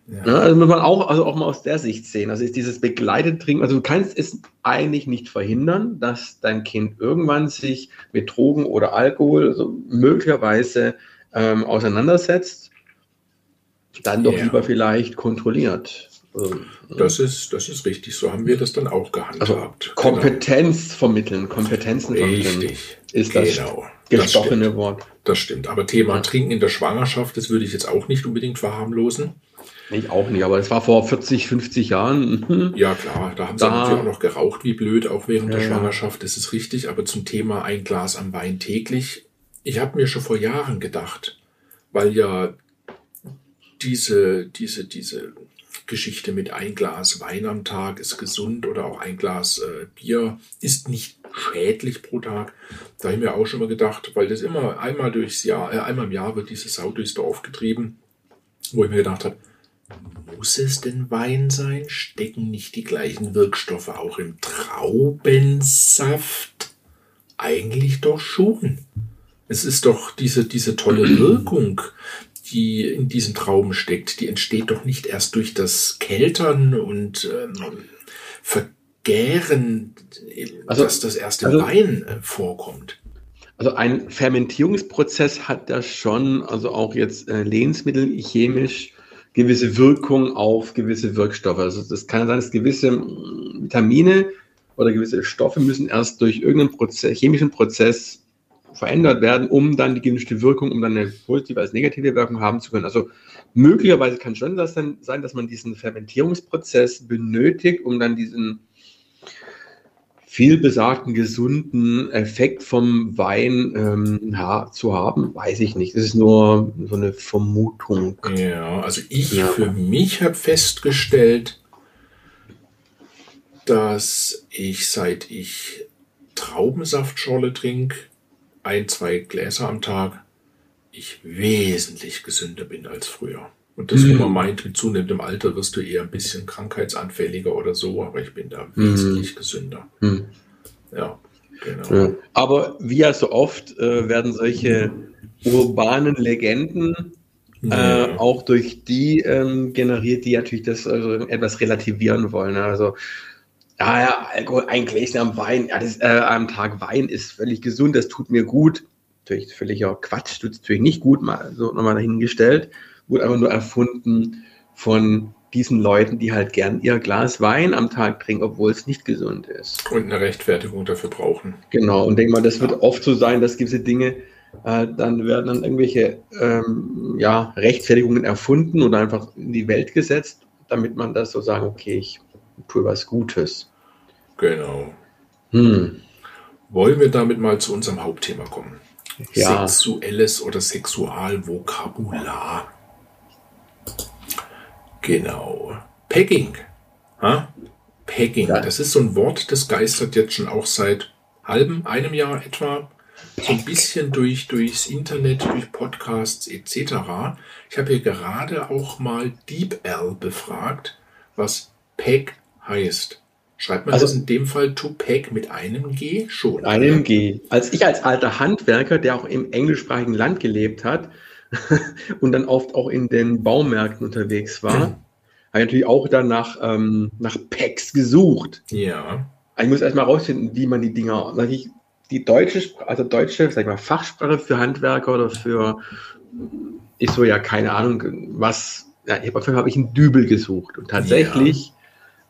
Ja. Ne, also muss man auch, also auch mal aus der Sicht sehen. Also ist dieses begleitet Trinken, also du kannst es eigentlich nicht verhindern, dass dein Kind irgendwann sich mit Drogen oder Alkohol also möglicherweise ähm, auseinandersetzt, dann doch ja. lieber vielleicht kontrolliert. Also, das ist, das ist richtig. So haben wir das dann auch gehandhabt. Also Kompetenz genau. vermitteln, Kompetenzen vermitteln. Richtig. Ist das genau. gestochene das Wort. Das stimmt. Aber Thema Trinken in der Schwangerschaft, das würde ich jetzt auch nicht unbedingt verharmlosen. Ich auch nicht, aber das war vor 40, 50 Jahren. Ja, klar, da haben sie da, natürlich auch noch geraucht wie blöd, auch während ja, der Schwangerschaft, das ist richtig. Aber zum Thema ein Glas am Wein täglich, ich habe mir schon vor Jahren gedacht, weil ja diese, diese, diese Geschichte mit ein Glas Wein am Tag ist gesund oder auch ein Glas äh, Bier ist nicht schädlich pro Tag. Da habe ich mir auch schon mal gedacht, weil das immer einmal durchs Jahr, äh, einmal im Jahr wird diese Sau durchs Dorf getrieben, wo ich mir gedacht habe, muss es denn Wein sein? Stecken nicht die gleichen Wirkstoffe auch im Traubensaft? Eigentlich doch schon. Es ist doch diese, diese tolle Wirkung, die in diesen Trauben steckt, die entsteht doch nicht erst durch das Keltern und ähm, Vergären, also, dass das erste also, Wein äh, vorkommt. Also ein Fermentierungsprozess hat da schon, also auch jetzt äh, Lebensmittel chemisch gewisse Wirkung auf gewisse Wirkstoffe. Also das kann sein, dass gewisse mm, Vitamine oder gewisse Stoffe müssen erst durch irgendeinen Prozess, chemischen Prozess verändert werden, um dann die gewünschte Wirkung, um dann eine positive als negative Wirkung haben zu können. Also möglicherweise kann schon das dann sein, dass man diesen Fermentierungsprozess benötigt, um dann diesen viel besagten gesunden Effekt vom Wein ähm, ja, zu haben, weiß ich nicht. Das ist nur so eine Vermutung. Ja, also ich ja. für mich habe festgestellt, dass ich seit ich Traubensaftschorle trinke, ein, zwei Gläser am Tag, ich wesentlich gesünder bin als früher. Und das, wo man meint, mit zunehmendem Alter wirst du eher ein bisschen krankheitsanfälliger oder so, aber ich bin da mhm. wesentlich gesünder. Mhm. Ja, genau. Ja. Aber wie ja so oft äh, werden solche urbanen Legenden äh, auch durch die ähm, generiert, die natürlich das also etwas relativieren wollen. Also ja, ja, Alkohol, ein Gläschen am Wein, ja, das, äh, am Tag Wein ist völlig gesund, das tut mir gut. Natürlich völliger Quatsch, tut natürlich nicht gut, mal so nochmal dahingestellt. Wurde einfach nur erfunden von diesen Leuten, die halt gern ihr Glas Wein am Tag trinken, obwohl es nicht gesund ist. Und eine Rechtfertigung dafür brauchen. Genau, und denk mal, das wird oft so sein, dass gewisse Dinge, äh, dann werden dann irgendwelche ähm, ja, Rechtfertigungen erfunden oder einfach in die Welt gesetzt, damit man das so sagen, okay, ich tue was Gutes. Genau. Hm. Wollen wir damit mal zu unserem Hauptthema kommen? Ja. Sexuelles oder Sexualvokabular. Genau. Pegging. Ha? Pegging. Ja. Das ist so ein Wort, das geistert jetzt schon auch seit halbem, einem Jahr etwa so ein bisschen durch, durchs Internet, durch Podcasts etc. Ich habe hier gerade auch mal DeepL befragt, was Peg heißt. Schreibt man also, das in dem Fall Tupac mit einem G schon? Mit einem G. Als ich als alter Handwerker, der auch im englischsprachigen Land gelebt hat und dann oft auch in den Baumärkten unterwegs war, habe ich natürlich auch dann nach, ähm, nach Packs gesucht. Ja. Ich muss erstmal rausfinden, wie man die Dinger, ich, die deutsche, also deutsche, sag ich mal, Fachsprache für Handwerker oder für, ich so ja keine Ahnung, was, ja, auf jeden Fall habe ich einen Dübel gesucht und tatsächlich ja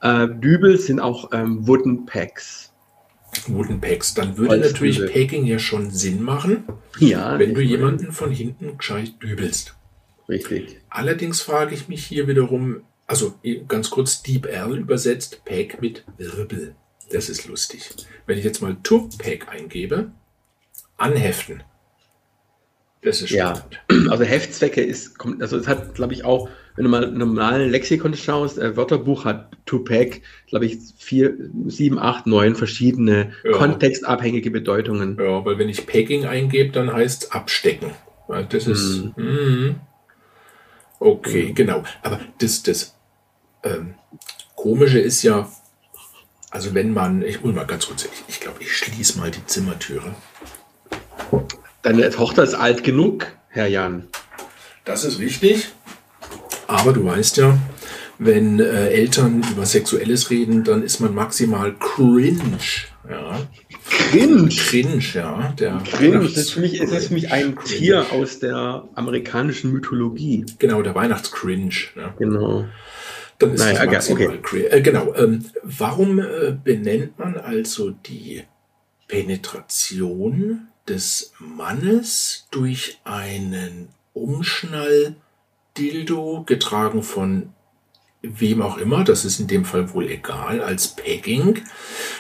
äh, Dübel sind auch ähm, Wooden Packs. Wooden Pegs. Dann würde natürlich Pegging ja schon Sinn machen, ja, wenn du jemanden von hinten gescheit dübelst. Richtig. Allerdings frage ich mich hier wiederum, also ganz kurz Deep L übersetzt, Peg mit Wirbel. Das ist lustig. Wenn ich jetzt mal to Peg eingebe, anheften. Das ist spannend. Ja, also Heftzwecke ist, also es hat, glaube ich, auch, wenn du mal einen normalen Lexikon schaust, äh, Wörterbuch hat Tupac, glaube ich, vier, sieben, acht, neun verschiedene ja. kontextabhängige Bedeutungen. Ja, weil wenn ich Pegging eingebe, dann heißt es abstecken. Das ist. Mm. Mm, okay, mm. genau. Aber das, das ähm, Komische ist ja, also wenn man, ich muss mal ganz kurz, ich, ich glaube, ich schließe mal die Zimmertüre. Deine Tochter ist alt genug, Herr Jan. Das ist richtig. Aber du weißt ja, wenn äh, Eltern über Sexuelles reden, dann ist man maximal cringe. Ja. Cringe? Cringe, ja. Der cringe, das ist, für mich, ist das für mich ein Tier aus der amerikanischen Mythologie. Genau, der Weihnachtscringe. Ja. Genau. Dann ist naja, das maximal okay. Äh, genau. Ähm, warum äh, benennt man also die Penetration des Mannes durch einen Umschnall-Dildo, getragen von wem auch immer, das ist in dem Fall wohl egal, als Pegging,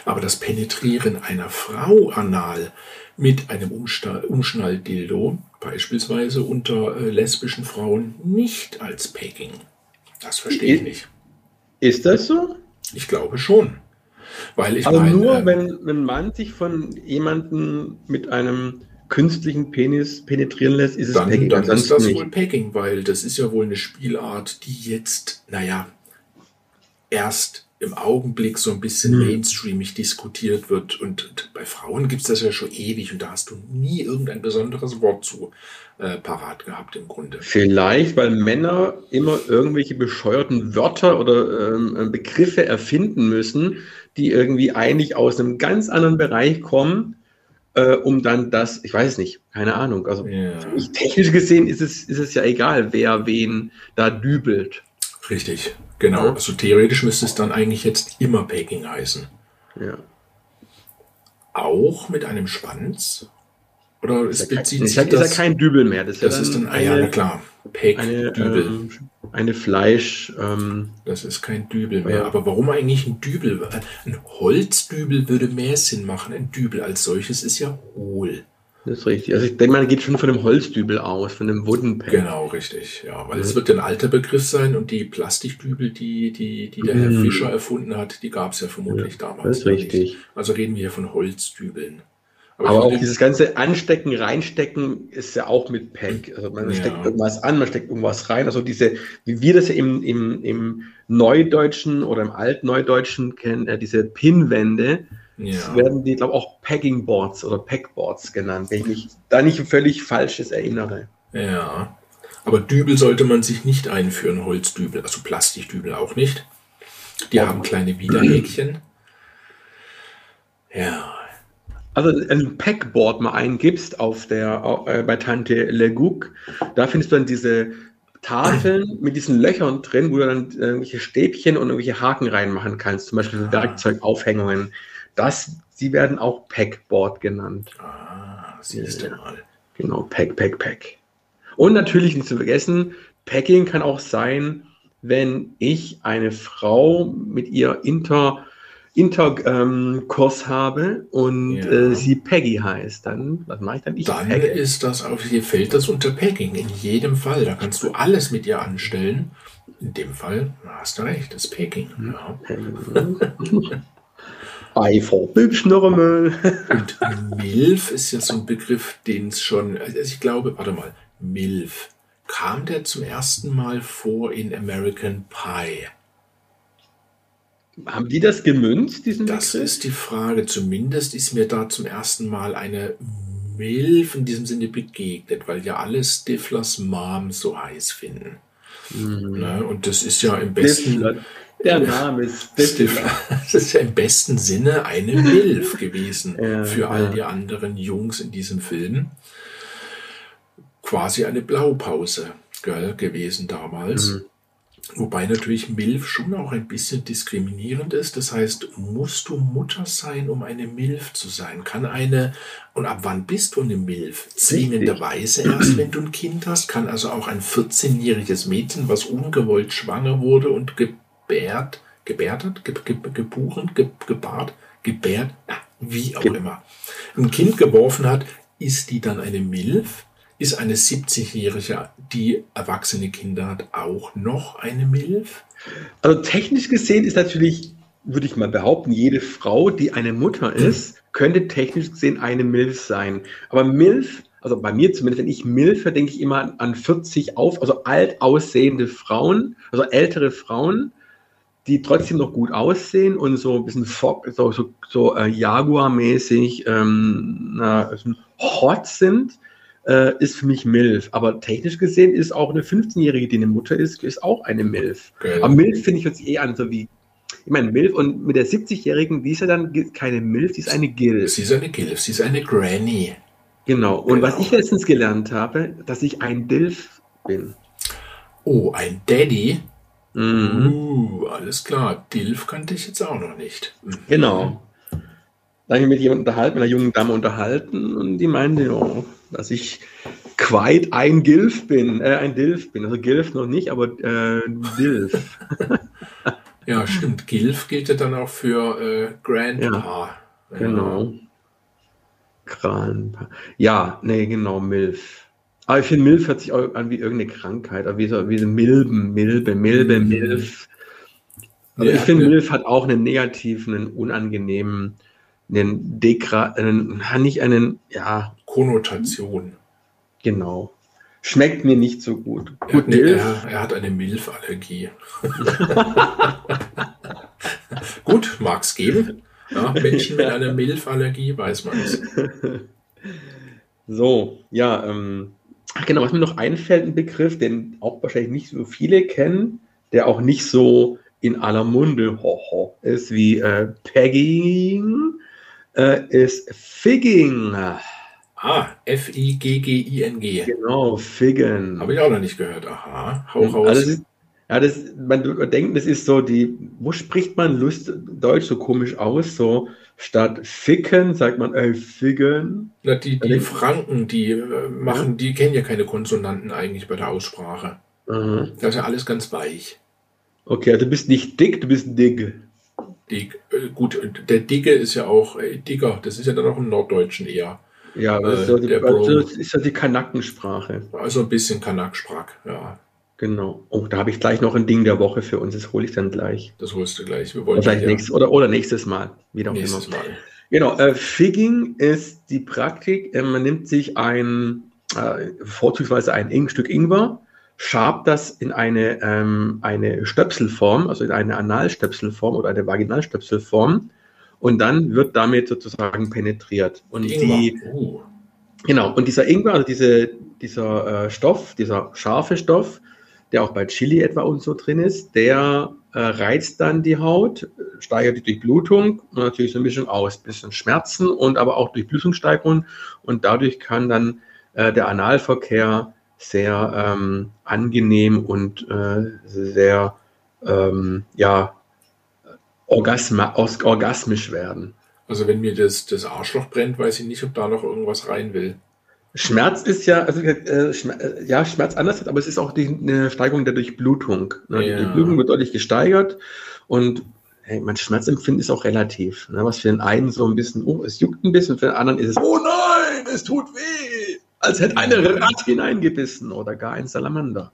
aber das Penetrieren einer Frau anal mit einem Umschnall-Dildo, beispielsweise unter äh, lesbischen Frauen, nicht als Pegging. Das verstehe ich nicht. Ist das so? Ich glaube schon. Weil ich Aber meine, nur, ähm, wenn ein Mann sich von jemandem mit einem künstlichen Penis penetrieren lässt, ist es dann, Pegging. Dann ist das nicht. wohl Pegging, weil das ist ja wohl eine Spielart, die jetzt, naja, erst im Augenblick so ein bisschen hm. mainstreamig diskutiert wird. Und, und bei Frauen gibt es das ja schon ewig und da hast du nie irgendein besonderes Wort zu äh, parat gehabt im Grunde. Vielleicht, weil Männer immer irgendwelche bescheuerten Wörter oder ähm, Begriffe erfinden müssen, die irgendwie eigentlich aus einem ganz anderen Bereich kommen, äh, um dann das, ich weiß nicht, keine Ahnung. Also ja. technisch gesehen ist es, ist es ja egal, wer wen da dübelt. Richtig, genau. Ja. Also theoretisch müsste es dann eigentlich jetzt immer Peking heißen. Ja. Auch mit einem Schwanz? Oder es bezieht kein, sich ist, das, ist ja kein Dübel mehr. Das ist, das ja, ist dann, ah eine, ja, klar. Peg, eine, Dübel. Ähm, eine Fleisch. Ähm, das ist kein Dübel mehr. Ja. Aber warum eigentlich ein Dübel? Ein Holzdübel würde mehr Sinn machen. Ein Dübel als solches ist ja hohl. Das ist richtig. Also ich denke, man geht schon von einem Holzdübel aus, von einem Wooden Pen. Genau, richtig. Ja, weil es wird ein alter Begriff sein und die Plastikdübel, die, die, die der Herr mm. Fischer erfunden hat, die gab es ja vermutlich ja, damals. Das ist richtig. Nicht. Also reden wir hier von Holzdübeln. Aber, Aber auch dieses ganze Anstecken, Reinstecken ist ja auch mit Pack. Also man ja. steckt irgendwas an, man steckt irgendwas rein. Also diese, wie wir das ja im, im, im Neudeutschen oder im Altneudeutschen kennen, äh, diese Pinwände, ja. werden die, glaube ich, auch Packing Boards oder Packboards genannt, wenn ich mich da nicht völlig Falsches erinnere. Ja. Aber Dübel sollte man sich nicht einführen, Holzdübel, also Plastikdübel auch nicht. Die ja. haben kleine Widerhäkchen. Ja, also ein Packboard mal eingibst auf der, äh, bei Tante Legouk, da findest du dann diese Tafeln mit diesen Löchern drin, wo du dann irgendwelche Stäbchen und irgendwelche Haken reinmachen kannst, zum Beispiel ah. Werkzeugaufhängungen. Das, sie werden auch Packboard genannt. Ah, siehst du mal. Genau, Pack, Pack, Pack. Und natürlich nicht zu vergessen, Packing kann auch sein, wenn ich eine Frau mit ihr inter Interkurs ähm, habe und ja. äh, sie Peggy heißt, dann was mache ich dann? Ich dann Peggy. ist das auf hier fällt das unter Pegging in jedem Fall. Da kannst du alles mit ihr anstellen. In dem Fall hast du recht, das Pegging. Ja. Eifer, hübsch noch einmal. und Milf ist ja so ein Begriff, den es schon, also ich glaube, warte mal, Milf. Kam der zum ersten Mal vor in American Pie? Haben die das gemünzt, diesen Das Begriff? ist die Frage. Zumindest ist mir da zum ersten Mal eine Milf in diesem Sinne begegnet, weil ja alle Stiflers Mom so heiß finden. Mhm. Ne? Und das ist ja im besten. Stifler. Der Name ist Stifler. Das ist ja im besten Sinne eine Milf gewesen ja, für all die anderen Jungs in diesem Film. Quasi eine Blaupause gell, gewesen damals. Mhm. Wobei natürlich MILF schon auch ein bisschen diskriminierend ist. Das heißt, musst du Mutter sein, um eine MILF zu sein? Kann eine, und ab wann bist du eine MILF? Zwingenderweise erst, wenn du ein Kind hast? Kann also auch ein 14-jähriges Mädchen, was ungewollt schwanger wurde und gebärt, gebärt hat, ge, ge, geboren, ge, gebart, gebärt, wie auch immer, ein Kind geworfen hat, ist die dann eine MILF? Ist eine 70-Jährige, die erwachsene Kinder hat, auch noch eine MILF? Also technisch gesehen ist natürlich, würde ich mal behaupten, jede Frau, die eine Mutter ist, könnte technisch gesehen eine MILF sein. Aber MILF, also bei mir zumindest, wenn ich MILF, denke ich immer an 40 auf, also alt aussehende Frauen, also ältere Frauen, die trotzdem noch gut aussehen und so ein bisschen Fock, so, so, so äh, Jaguar-mäßig ähm, hot sind äh, ist für mich MILF. Aber technisch gesehen ist auch eine 15-Jährige, die eine Mutter ist, ist auch eine MILF. Okay. Aber MILF finde ich jetzt eh an, so wie, ich meine, MILF und mit der 70-Jährigen, die ist ja dann keine MILF, die ist eine GILF. Sie ist eine GILF, sie ist eine Granny. Genau. Und genau. was ich letztens gelernt habe, dass ich ein DILF bin. Oh, ein Daddy? Mhm. Uh, alles klar. DILF kannte ich jetzt auch noch nicht. Mhm. Genau. Da habe ich mich mit jemandem unterhalten, mit einer jungen Dame unterhalten und die meinte, ja, dass ich quite ein Gilf bin, äh, ein Dilf bin. Also Gilf noch nicht, aber äh, Dilf. ja, stimmt. Gilf gilt ja dann auch für äh, Grandpa. Ja, genau. Grandpa. Ja, nee, genau, Milf. Aber ich finde, Milf hört sich auch an wie irgendeine Krankheit, wie so, wie so Milben, Milbe, Milbe, mhm. Milf. Aber ja, ich finde, Milf hat auch einen negativen, einen unangenehmen, einen Dekra, einen, nicht einen, ja, Konnotation. Genau. Schmeckt mir nicht so gut. Er, gut, hat, er, er hat eine Milfallergie. gut, mag es geben. Ja, Menschen mit einer Milfallergie, weiß man es. So, ja, ähm, genau, was mir noch einfällt, ein Begriff, den auch wahrscheinlich nicht so viele kennen, der auch nicht so in aller Munde ho, ho, ist wie äh, Pegging, äh, ist Figging. Ah, F-I-G-G-I-N-G. Genau, Figgen. Habe ich auch noch nicht gehört. Aha, hau raus. Also ja, das, man denkt, das ist so die, wo spricht man Lust, Deutsch so komisch aus? So statt Ficken sagt man äh, Figgen. Na, die, die Franken, die äh, machen, die kennen ja keine Konsonanten eigentlich bei der Aussprache. Mhm. Das ist ja alles ganz weich. Okay, also du bist nicht dick, du bist dick. Dick. Äh, gut, der Dicke ist ja auch äh, Digger, das ist ja dann auch im Norddeutschen eher. Ja, das ist, ja die, das ist ja die Kanackensprache. Also ein bisschen Kanacksprach, ja. Genau. Oh, da habe ich gleich noch ein Ding der Woche für uns. Das hole ich dann gleich. Das holst du gleich. Wir wollen oder, ja nächstes, oder, oder nächstes Mal. Wieder nächstes immer. Mal. Genau. Äh, Figging ist die Praktik. Äh, man nimmt sich ein, äh, vorzugsweise ein Ing Stück Ingwer, schabt das in eine, ähm, eine Stöpselform, also in eine Analstöpselform oder eine Vaginalstöpselform und dann wird damit sozusagen penetriert. Und die, uh. genau, und dieser Ingwer, also diese, dieser äh, Stoff, dieser scharfe Stoff, der auch bei Chili etwa und so drin ist, der äh, reizt dann die Haut, steigert die Durchblutung und natürlich so ein bisschen aus, ein bisschen Schmerzen und aber auch Durchblutungssteigerung und dadurch kann dann äh, der Analverkehr sehr ähm, angenehm und äh, sehr ähm, ja, Orgasma, orgasmisch werden. Also wenn mir das, das Arschloch brennt, weiß ich nicht, ob da noch irgendwas rein will. Schmerz ist ja, also äh, Schmerz, äh, ja, Schmerz anders, aber es ist auch die, eine Steigerung der Durchblutung. Ne? Ja. Die Durchblutung wird deutlich gesteigert und hey, mein Schmerzempfinden ist auch relativ. Ne? Was für den einen so ein bisschen, oh, es juckt ein bisschen, für den anderen ist es, oh nein, es tut weh, als hätte eine Rat hineingebissen oder gar ein Salamander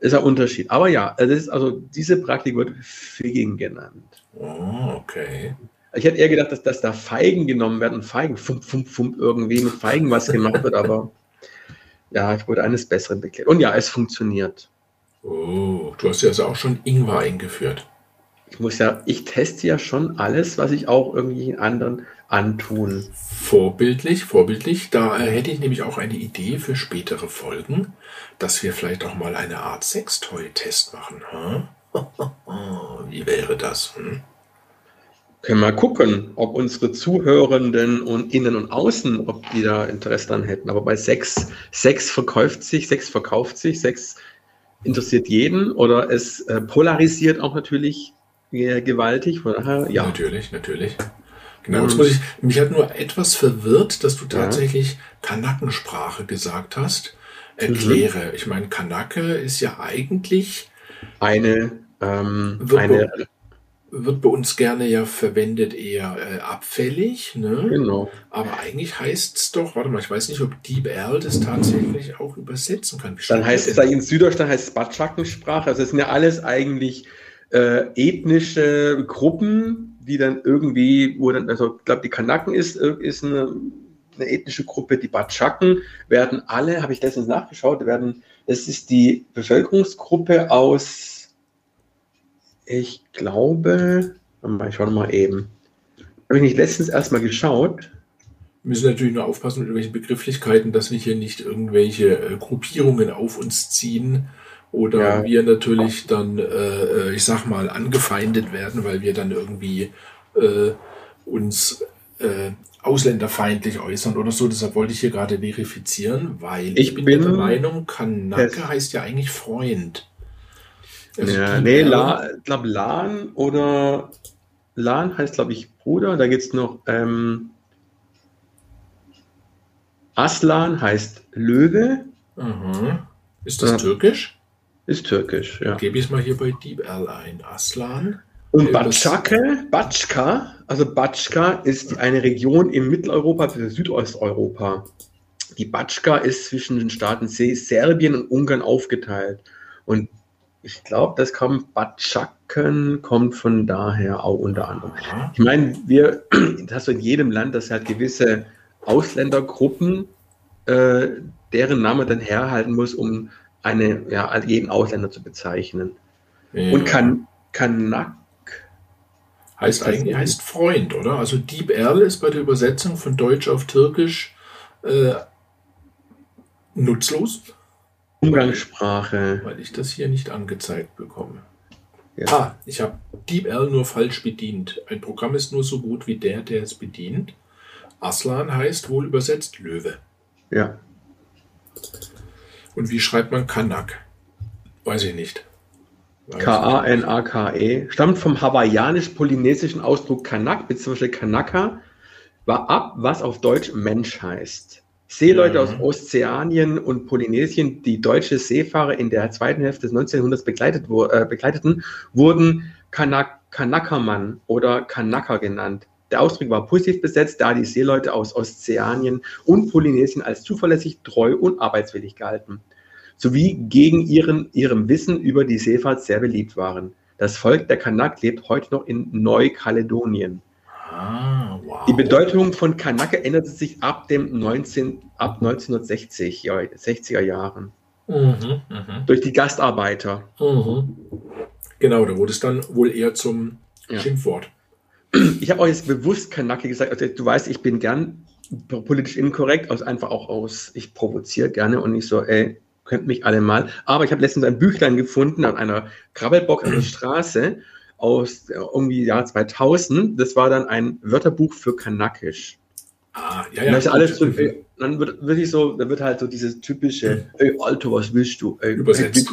ist ein Unterschied. Aber ja, das ist also diese Praktik wird Figging genannt. Oh, okay. Ich hätte eher gedacht, dass, dass da Feigen genommen werden, Feigen, fump, fump, fump, irgendwie mit Feigen was gemacht wird, aber ja, ich wurde eines Besseren bekehrt. Und ja, es funktioniert. Oh, du hast ja also auch schon Ingwer eingeführt. Ich muss ja, ich teste ja schon alles, was ich auch irgendwie anderen antun. Vorbildlich, vorbildlich. Da äh, hätte ich nämlich auch eine Idee für spätere Folgen, dass wir vielleicht auch mal eine Art Sextoy-Test machen. Hm? Wie wäre das? Hm? Können wir gucken, ob unsere Zuhörenden und innen und außen, ob die da Interesse dran hätten. Aber bei Sex, Sex verkauft sich, Sex verkauft sich, Sex interessiert jeden oder es äh, polarisiert auch natürlich äh, gewaltig. Von daher, ja. Natürlich, natürlich. Genau, jetzt muss ich, mich hat nur etwas verwirrt, dass du tatsächlich ja. Kanakensprache gesagt hast. Erkläre. Mhm. Ich meine, Kanake ist ja eigentlich eine, ähm, wird, eine bei, wird bei uns gerne ja verwendet eher äh, abfällig, ne? Genau. Aber eigentlich heißt es doch, warte mal, ich weiß nicht, ob Deep Earl das tatsächlich auch übersetzen kann. Dann heißt es da in Süddeutschland heißt es Batschakensprache. Also es sind ja alles eigentlich äh, ethnische Gruppen, die dann irgendwie, wo also ich glaube, die Kanaken ist, ist eine, eine ethnische Gruppe, die Batschaken werden alle, habe ich letztens nachgeschaut, werden, es ist die Bevölkerungsgruppe aus, ich glaube, ich schaue mal eben, habe ich nicht letztens erstmal geschaut. Wir müssen natürlich nur aufpassen mit irgendwelchen Begrifflichkeiten, dass wir hier nicht irgendwelche äh, Gruppierungen auf uns ziehen, oder ja. wir natürlich dann, äh, äh, ich sag mal, angefeindet werden, weil wir dann irgendwie äh, uns äh, ausländerfeindlich äußern oder so. Deshalb wollte ich hier gerade verifizieren, weil ich bin, bin der Meinung, Kanake heißt ja eigentlich Freund. Also ja, nee, La, ich glaube Lan oder Lan heißt, glaube ich, Bruder. Da gibt es noch ähm, Aslan heißt Löwe. Mhm. Ist das ja. türkisch? Ist türkisch, ja. Gebe ich es mal hier bei DeepL ein. Aslan. Und Batschake, Batschka, also Batschka ist eine Region in Mitteleuropa bis Südosteuropa. Die Batschka ist zwischen den Staaten Serbien und Ungarn aufgeteilt. Und ich glaube, das kommt, Batschaken kommt von daher auch unter anderem. Ich meine, wir, das hast du in jedem Land, das hat gewisse Ausländergruppen, äh, deren Name dann herhalten muss, um eine, ja, jeden Ausländer zu bezeichnen. Ja. Und kan Kanak heißt eigentlich heißt Freund, oder? Also Dieb Erl ist bei der Übersetzung von Deutsch auf Türkisch äh, nutzlos. Umgangssprache. Weil ich das hier nicht angezeigt bekomme. Ja. Ah, ich habe Deep L nur falsch bedient. Ein Programm ist nur so gut wie der, der es bedient. Aslan heißt wohl übersetzt Löwe. Ja. Und wie schreibt man Kanak? Weiß ich nicht. K-A-N-A-K-E. Stammt vom hawaiianisch-polynesischen Ausdruck Kanak bzw. Kanaka, war ab, was auf Deutsch Mensch heißt. Seeleute mhm. aus Ozeanien und Polynesien, die deutsche Seefahrer in der zweiten Hälfte des 19. Jahrhunderts begleitet, äh, begleiteten, wurden Kanak Kanakamann oder Kanaka genannt. Der Ausdruck war positiv besetzt, da die Seeleute aus Ozeanien und Polynesien als zuverlässig, treu und arbeitswillig galten, sowie gegen ihren, ihrem Wissen über die Seefahrt sehr beliebt waren. Das Volk der Kanak lebt heute noch in Neukaledonien. Ah, wow. Die Bedeutung von Kanake änderte sich ab dem 19, ab 1960, ja, 60er Jahren. Mhm, mh. Durch die Gastarbeiter. Mhm. Genau, da wurde es dann wohl eher zum ja. Schimpfwort. Ich habe auch jetzt bewusst Kanake gesagt. Also, du weißt, ich bin gern politisch inkorrekt, aus einfach auch aus, ich provoziere gerne und nicht so, ey, könnt mich alle mal. Aber ich habe letztens ein Büchlein gefunden an einer Krabbelbox an der Straße aus äh, irgendwie Jahr 2000. Das war dann ein Wörterbuch für Kanakisch. Ah, ja, ja. Das alles so, ey, dann wird wirklich so, dann wird halt so dieses typische, ey, Alter, was willst du? Ey, Übersetzt.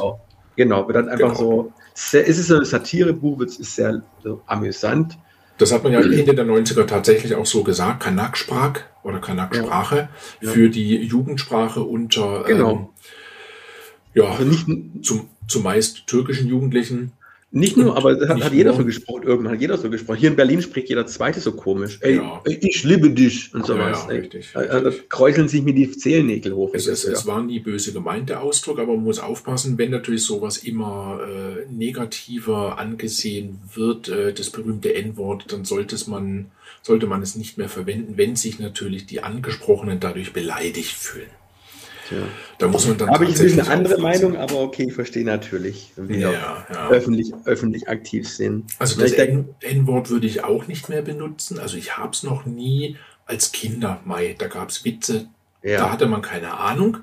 Genau, wird dann einfach genau. so, sehr, ist es ein Satirebuch, es ist sehr so amüsant. Das hat man ja Ende der 90er tatsächlich auch so gesagt, Kanak-Sprach oder Kanak-Sprache ja. für die Jugendsprache unter genau. ähm, ja, also nicht, zum, zumeist türkischen Jugendlichen. Nicht nur, aber hat, hat jeder nur. so gesprochen, irgendwann hat jeder so gesprochen. Hier in Berlin spricht jeder Zweite so komisch. Ey, ja. ich liebe dich und sowas. Ja, ja, richtig, ey, richtig. Da kräuseln sich mir die Zehennägel hoch. Es, es, es, war nie böse gemeint, der Ausdruck, aber man muss aufpassen, wenn natürlich sowas immer äh, negativer angesehen wird, äh, das berühmte N-Wort, dann sollte man, sollte man es nicht mehr verwenden, wenn sich natürlich die Angesprochenen dadurch beleidigt fühlen. Tja. Da muss man dann. Habe ich ein bisschen eine andere Meinung, aber okay, ich verstehe natürlich, wenn wir ja, ja. Öffentlich, öffentlich aktiv sind. Also das N-Wort würde ich auch nicht mehr benutzen. Also ich habe es noch nie als Kinder, Mai, da gab es Witze, ja. da hatte man keine Ahnung.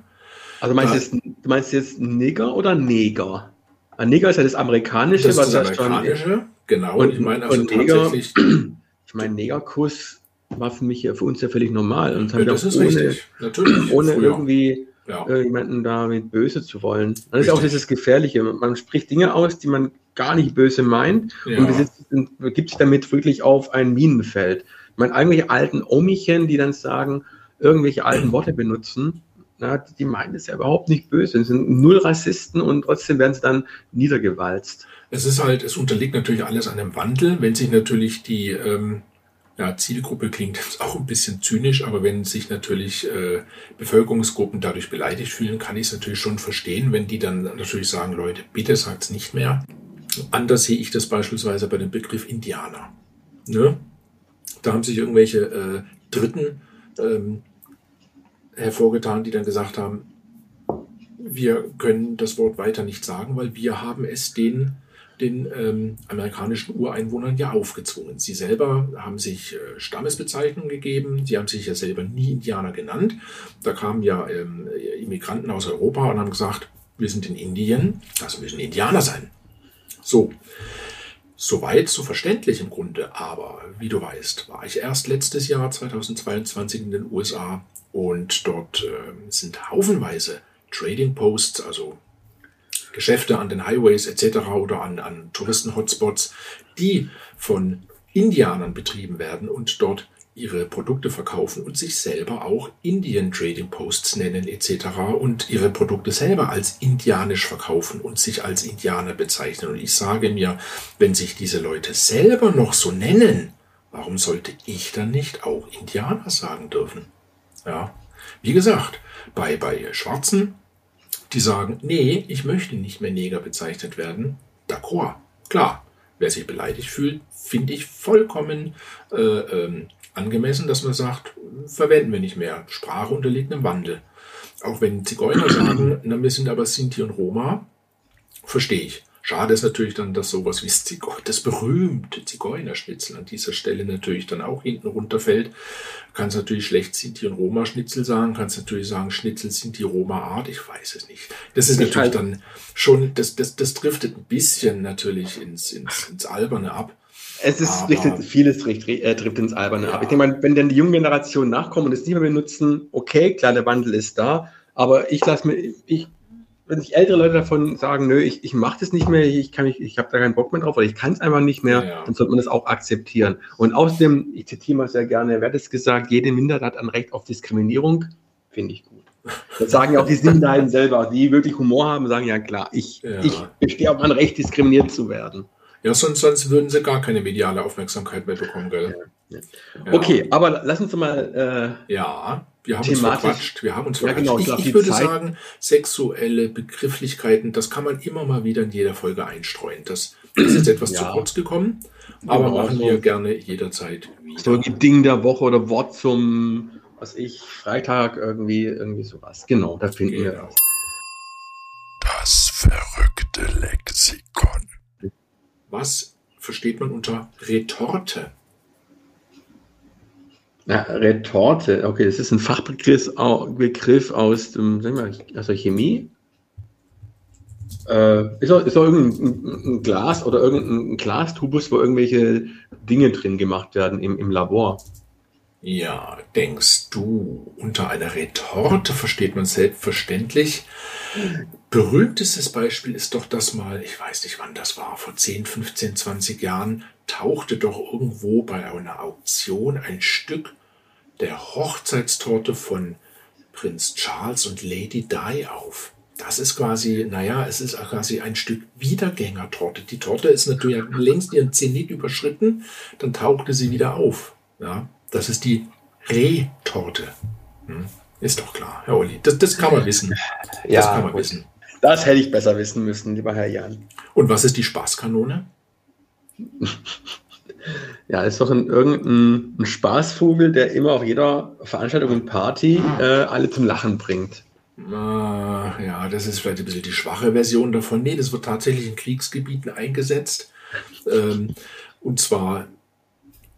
Also meinst, da, jetzt, du meinst jetzt Nigger oder Neger? Ein Neger ist ja das amerikanische, das was das amerikanische, schon, genau. Und, ich meine also Neger, tatsächlich. Ich meine, Negerkuss war für mich ja für uns ja völlig normal. Und ja, das ist ohne, richtig. Natürlich. Ohne früher. irgendwie ja. äh, jemanden damit böse zu wollen. Das Richtig. ist auch dieses Gefährliche. Man spricht Dinge aus, die man gar nicht böse meint ja. und gibt sich damit wirklich auf ein Minenfeld. Ich meine, irgendwelche alten Omichen, die dann sagen, irgendwelche alten Worte benutzen, na, die meinen es ja überhaupt nicht böse. Sie sind null Rassisten und trotzdem werden sie dann niedergewalzt. Es ist halt, es unterliegt natürlich alles einem Wandel. Wenn sich natürlich die ähm, ja, Zielgruppe klingt jetzt auch ein bisschen zynisch, aber wenn sich natürlich äh, Bevölkerungsgruppen dadurch beleidigt fühlen, kann ich es natürlich schon verstehen, wenn die dann natürlich sagen, Leute, bitte sagt es nicht mehr. Anders sehe ich das beispielsweise bei dem Begriff Indianer. Ne? Da haben sich irgendwelche äh, Dritten ähm, hervorgetan, die dann gesagt haben, wir können das Wort weiter nicht sagen, weil wir haben es den den ähm, amerikanischen Ureinwohnern ja aufgezwungen. Sie selber haben sich äh, Stammesbezeichnungen gegeben, sie haben sich ja selber nie Indianer genannt. Da kamen ja ähm, Immigranten aus Europa und haben gesagt, wir sind in Indien, das müssen Indianer sein. So, soweit so verständlich im Grunde, aber wie du weißt, war ich erst letztes Jahr 2022 in den USA und dort äh, sind haufenweise Trading Posts, also Geschäfte an den Highways etc. oder an, an Touristen-Hotspots, die von Indianern betrieben werden und dort ihre Produkte verkaufen und sich selber auch Indian Trading Posts nennen etc. und ihre Produkte selber als indianisch verkaufen und sich als Indianer bezeichnen. Und ich sage mir, wenn sich diese Leute selber noch so nennen, warum sollte ich dann nicht auch Indianer sagen dürfen? Ja, wie gesagt, bei, bei Schwarzen die sagen, nee, ich möchte nicht mehr Neger bezeichnet werden. D'accord, klar. Wer sich beleidigt fühlt, finde ich vollkommen äh, ähm, angemessen, dass man sagt, verwenden wir nicht mehr. Sprache unterliegt einem Wandel. Auch wenn Zigeuner sagen, na, wir sind aber Sinti und Roma, verstehe ich. Schade ist natürlich dann, dass sowas wie das berühmte Zigeunerschnitzel an dieser Stelle natürlich dann auch hinten runterfällt. Du kannst natürlich schlecht Sinti und Roma-Schnitzel sagen, kannst natürlich sagen, Schnitzel sind die Roma-Art, ich weiß es nicht. Das ist ich natürlich halt dann schon, das, das, das driftet ein bisschen natürlich ins, ins, ins Alberne ab. Es ist aber, richtig, vieles äh, trifft ins Alberne ja. ab. Ich denke mal, wenn dann die junge Generation nachkommen und es nicht mehr benutzen, okay, klar, der Wandel ist da, aber ich lasse mir, ich wenn sich ältere Leute davon sagen, nö, ich, ich mache das nicht mehr, ich kann mich, ich habe da keinen Bock mehr drauf oder ich kann es einfach nicht mehr, ja, dann sollte man das auch akzeptieren. Und außerdem, ich zitiere mal sehr gerne, wer hat es gesagt, jede Minderheit hat ein Recht auf Diskriminierung, finde ich gut. Das sagen ja auch die Minderheiten selber, die wirklich Humor haben, sagen ja klar, ich, ja. ich bestehe auf mein Recht, diskriminiert zu werden. Ja, sonst, sonst würden sie gar keine mediale Aufmerksamkeit mehr bekommen, gell? Ja, okay, aber lass uns mal äh, ja wir haben uns verquatscht. Wir haben uns verquatscht. Ja, genau, ich, ich würde Zeit. sagen, sexuelle Begrifflichkeiten, das kann man immer mal wieder in jeder Folge einstreuen. Das, das ist etwas ja. zu kurz gekommen, aber genau, machen wir gerne jederzeit wieder. So ein Ding der Woche oder Wort zum, was ich, Freitag irgendwie, irgendwie sowas. Genau, da finden genau. wir das. Das verrückte Lexikon. Was versteht man unter Retorte? Ja, Retorte, okay, das ist ein Fachbegriff Begriff aus, dem, sagen wir, aus der Chemie. Äh, ist, auch, ist auch irgendein ein Glas oder irgendein Glastubus, wo irgendwelche Dinge drin gemacht werden im, im Labor. Ja, denkst du, unter einer Retorte versteht man selbstverständlich. Berühmtestes Beispiel ist doch das mal, ich weiß nicht wann das war, vor 10, 15, 20 Jahren, tauchte doch irgendwo bei einer Auktion ein Stück der Hochzeitstorte von Prinz Charles und Lady Di auf. Das ist quasi, naja, es ist quasi ein Stück Wiedergängertorte. Die Torte ist natürlich längst ihren Zenit überschritten, dann tauchte sie wieder auf. Ja, das ist die Rehtorte. Hm, ist doch klar, Herr Olli. Das, das kann man wissen. Das ja, kann man wissen. Das hätte ich besser wissen müssen, lieber Herr Jan. Und was ist die Spaßkanone? Ja, ist doch ein, irgendein ein Spaßvogel, der immer auf jeder Veranstaltung und Party äh, alle zum Lachen bringt. Ah, ja, das ist vielleicht ein bisschen die schwache Version davon. Nee, das wird tatsächlich in Kriegsgebieten eingesetzt. Ähm, und zwar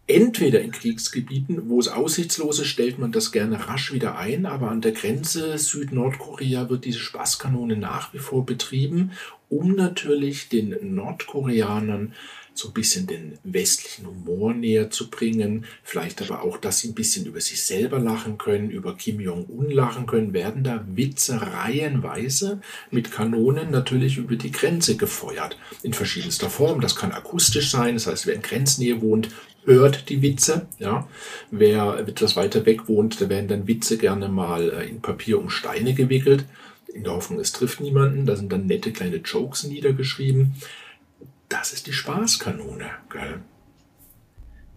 Entweder in Kriegsgebieten, wo es aussichtslos ist, stellt man das gerne rasch wieder ein, aber an der Grenze Süd-Nordkorea wird diese Spaßkanone nach wie vor betrieben, um natürlich den Nordkoreanern so ein bisschen den westlichen Humor näher zu bringen, vielleicht aber auch, dass sie ein bisschen über sich selber lachen können, über Kim Jong-un lachen können, werden da Witze reihenweise mit Kanonen natürlich über die Grenze gefeuert, in verschiedenster Form. Das kann akustisch sein, das heißt, wer in Grenznähe wohnt, hört die Witze. Ja. Wer etwas weiter weg wohnt, da werden dann Witze gerne mal äh, in Papier um Steine gewickelt. In der Hoffnung, es trifft niemanden. Da sind dann nette kleine Jokes niedergeschrieben. Das ist die Spaßkanone, gell?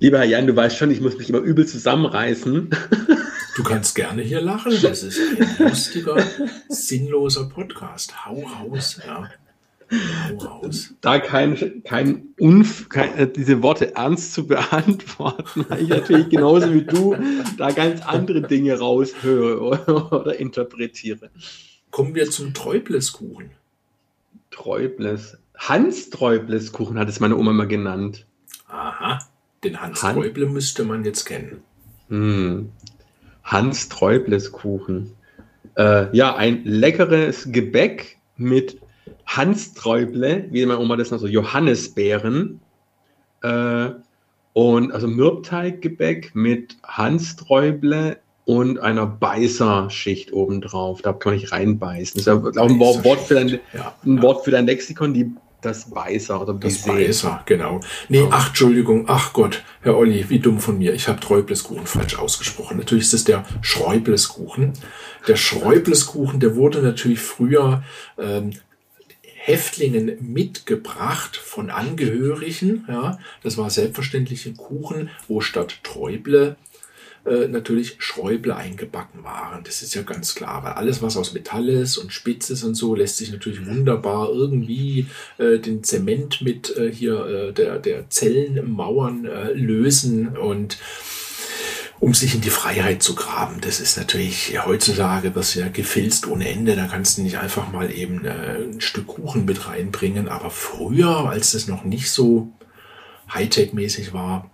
Lieber Herr Jan, du weißt schon, ich muss mich immer übel zusammenreißen. Du kannst gerne hier lachen. Das ist ein lustiger, sinnloser Podcast. Hau raus, ja. Da kein, kein, Unf kein, äh, diese Worte ernst zu beantworten, weil ich natürlich genauso wie du da ganz andere Dinge raushöre oder, oder interpretiere. Kommen wir zum Träubleskuchen. Träubles. Hans Träubleskuchen hat es meine Oma mal genannt. Aha, den Hans Han Träuble müsste man jetzt kennen. Hm. Hans Träubleskuchen. Äh, ja, ein leckeres Gebäck mit Hans-Träuble, wie meine Oma das noch so, Johannisbeeren. Äh, und also Mürbteiggebäck mit Hans-Träuble und einer Beißerschicht obendrauf. Da kann man nicht reinbeißen. Das ist auch ein Wort für dein, ja, ein ja. Wort für dein Lexikon, die das Beißer oder Das Beißer, genau. Nee, ach, Entschuldigung, ach Gott, Herr Olli, wie dumm von mir. Ich habe Träubleskuchen falsch ausgesprochen. Natürlich ist es der Schräubleskuchen. Der Schräubleskuchen, der wurde natürlich früher ähm, Häftlingen mitgebracht von Angehörigen. Ja, das war selbstverständlich ein Kuchen, wo statt Träuble äh, natürlich Schräuble eingebacken waren. Das ist ja ganz klar, weil alles, was aus Metall ist und spitz ist und so, lässt sich natürlich wunderbar irgendwie äh, den Zement mit äh, hier äh, der, der Zellenmauern äh, lösen und um sich in die Freiheit zu graben. Das ist natürlich heutzutage das ja gefilzt ohne Ende. Da kannst du nicht einfach mal eben ein Stück Kuchen mit reinbringen. Aber früher, als das noch nicht so Hightech-mäßig war,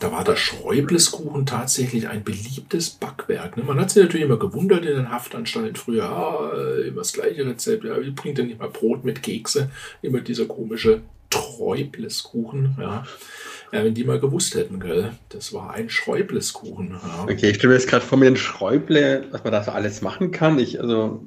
da war der Schräubleskuchen tatsächlich ein beliebtes Backwerk. Ne? Man hat sich natürlich immer gewundert in den Haftanstalten früher, ah, immer das gleiche Rezept, ja, wie bringt denn nicht mal Brot mit Kekse? Immer dieser komische Träubleskuchen, ja. Ja, wenn die mal gewusst hätten, gell? Das war ein Schräubleskuchen. Ja. Okay, ich stelle mir jetzt gerade vor mir ein Schräuble, was man da so alles machen kann. Ich, also,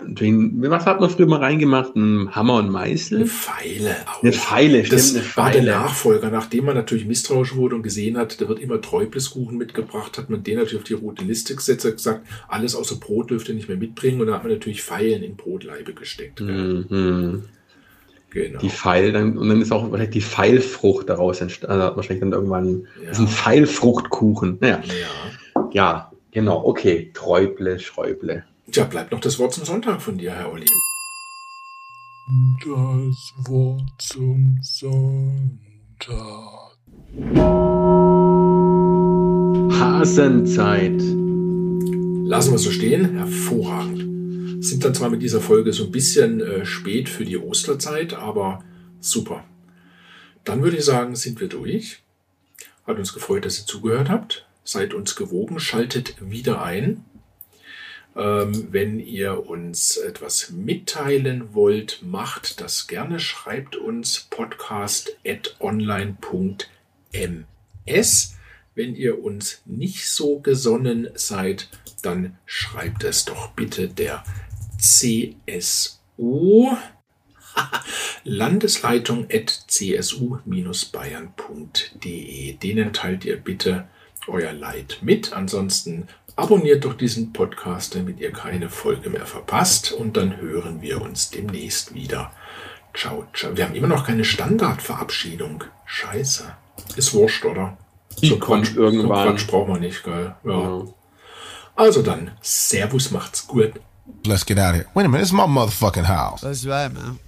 was hat man früher mal reingemacht? Ein Hammer und Meißel? Eine Pfeile. Auch. Eine Pfeile, stimmt. Das eine Pfeile. war der Nachfolger. Nachdem man natürlich misstrauisch wurde und gesehen hat, da wird immer Träubleskuchen mitgebracht, hat man den natürlich auf die rote Liste gesetzt, hat gesagt, alles außer Brot dürfte nicht mehr mitbringen. Und da hat man natürlich Pfeilen in Brotleibe gesteckt. Mhm. Genau. Die Pfeil, dann, und dann ist auch wahrscheinlich die Pfeilfrucht daraus entstanden. Also wahrscheinlich dann irgendwann ja. ist ein Pfeilfruchtkuchen. Naja. Ja. ja, genau, okay. Träuble, Schräuble. Tja, bleibt noch das Wort zum Sonntag von dir, Herr Olli. Das Wort zum Sonntag. Hasenzeit. Lassen wir so stehen. Hervorragend sind dann zwar mit dieser Folge so ein bisschen äh, spät für die Osterzeit, aber super. Dann würde ich sagen, sind wir durch. Hat uns gefreut, dass ihr zugehört habt. Seid uns gewogen, schaltet wieder ein. Ähm, wenn ihr uns etwas mitteilen wollt, macht das gerne. Schreibt uns podcast.online.ms. Wenn ihr uns nicht so gesonnen seid, dann schreibt es doch bitte der CSU Landesleitung at csu-bayern.de. Denen teilt ihr bitte euer Leid mit. Ansonsten abonniert doch diesen Podcast, damit ihr keine Folge mehr verpasst. Und dann hören wir uns demnächst wieder. Ciao, ciao. Wir haben immer noch keine Standardverabschiedung. Scheiße. Ist wurscht, oder? Die so kommt Quatsch, irgendwann. So Quatsch braucht man nicht, gell? Ja. ja. Also dann, Servus, macht's gut. Let's get out of here. Wait a minute, it's my motherfucking house. That's right, man.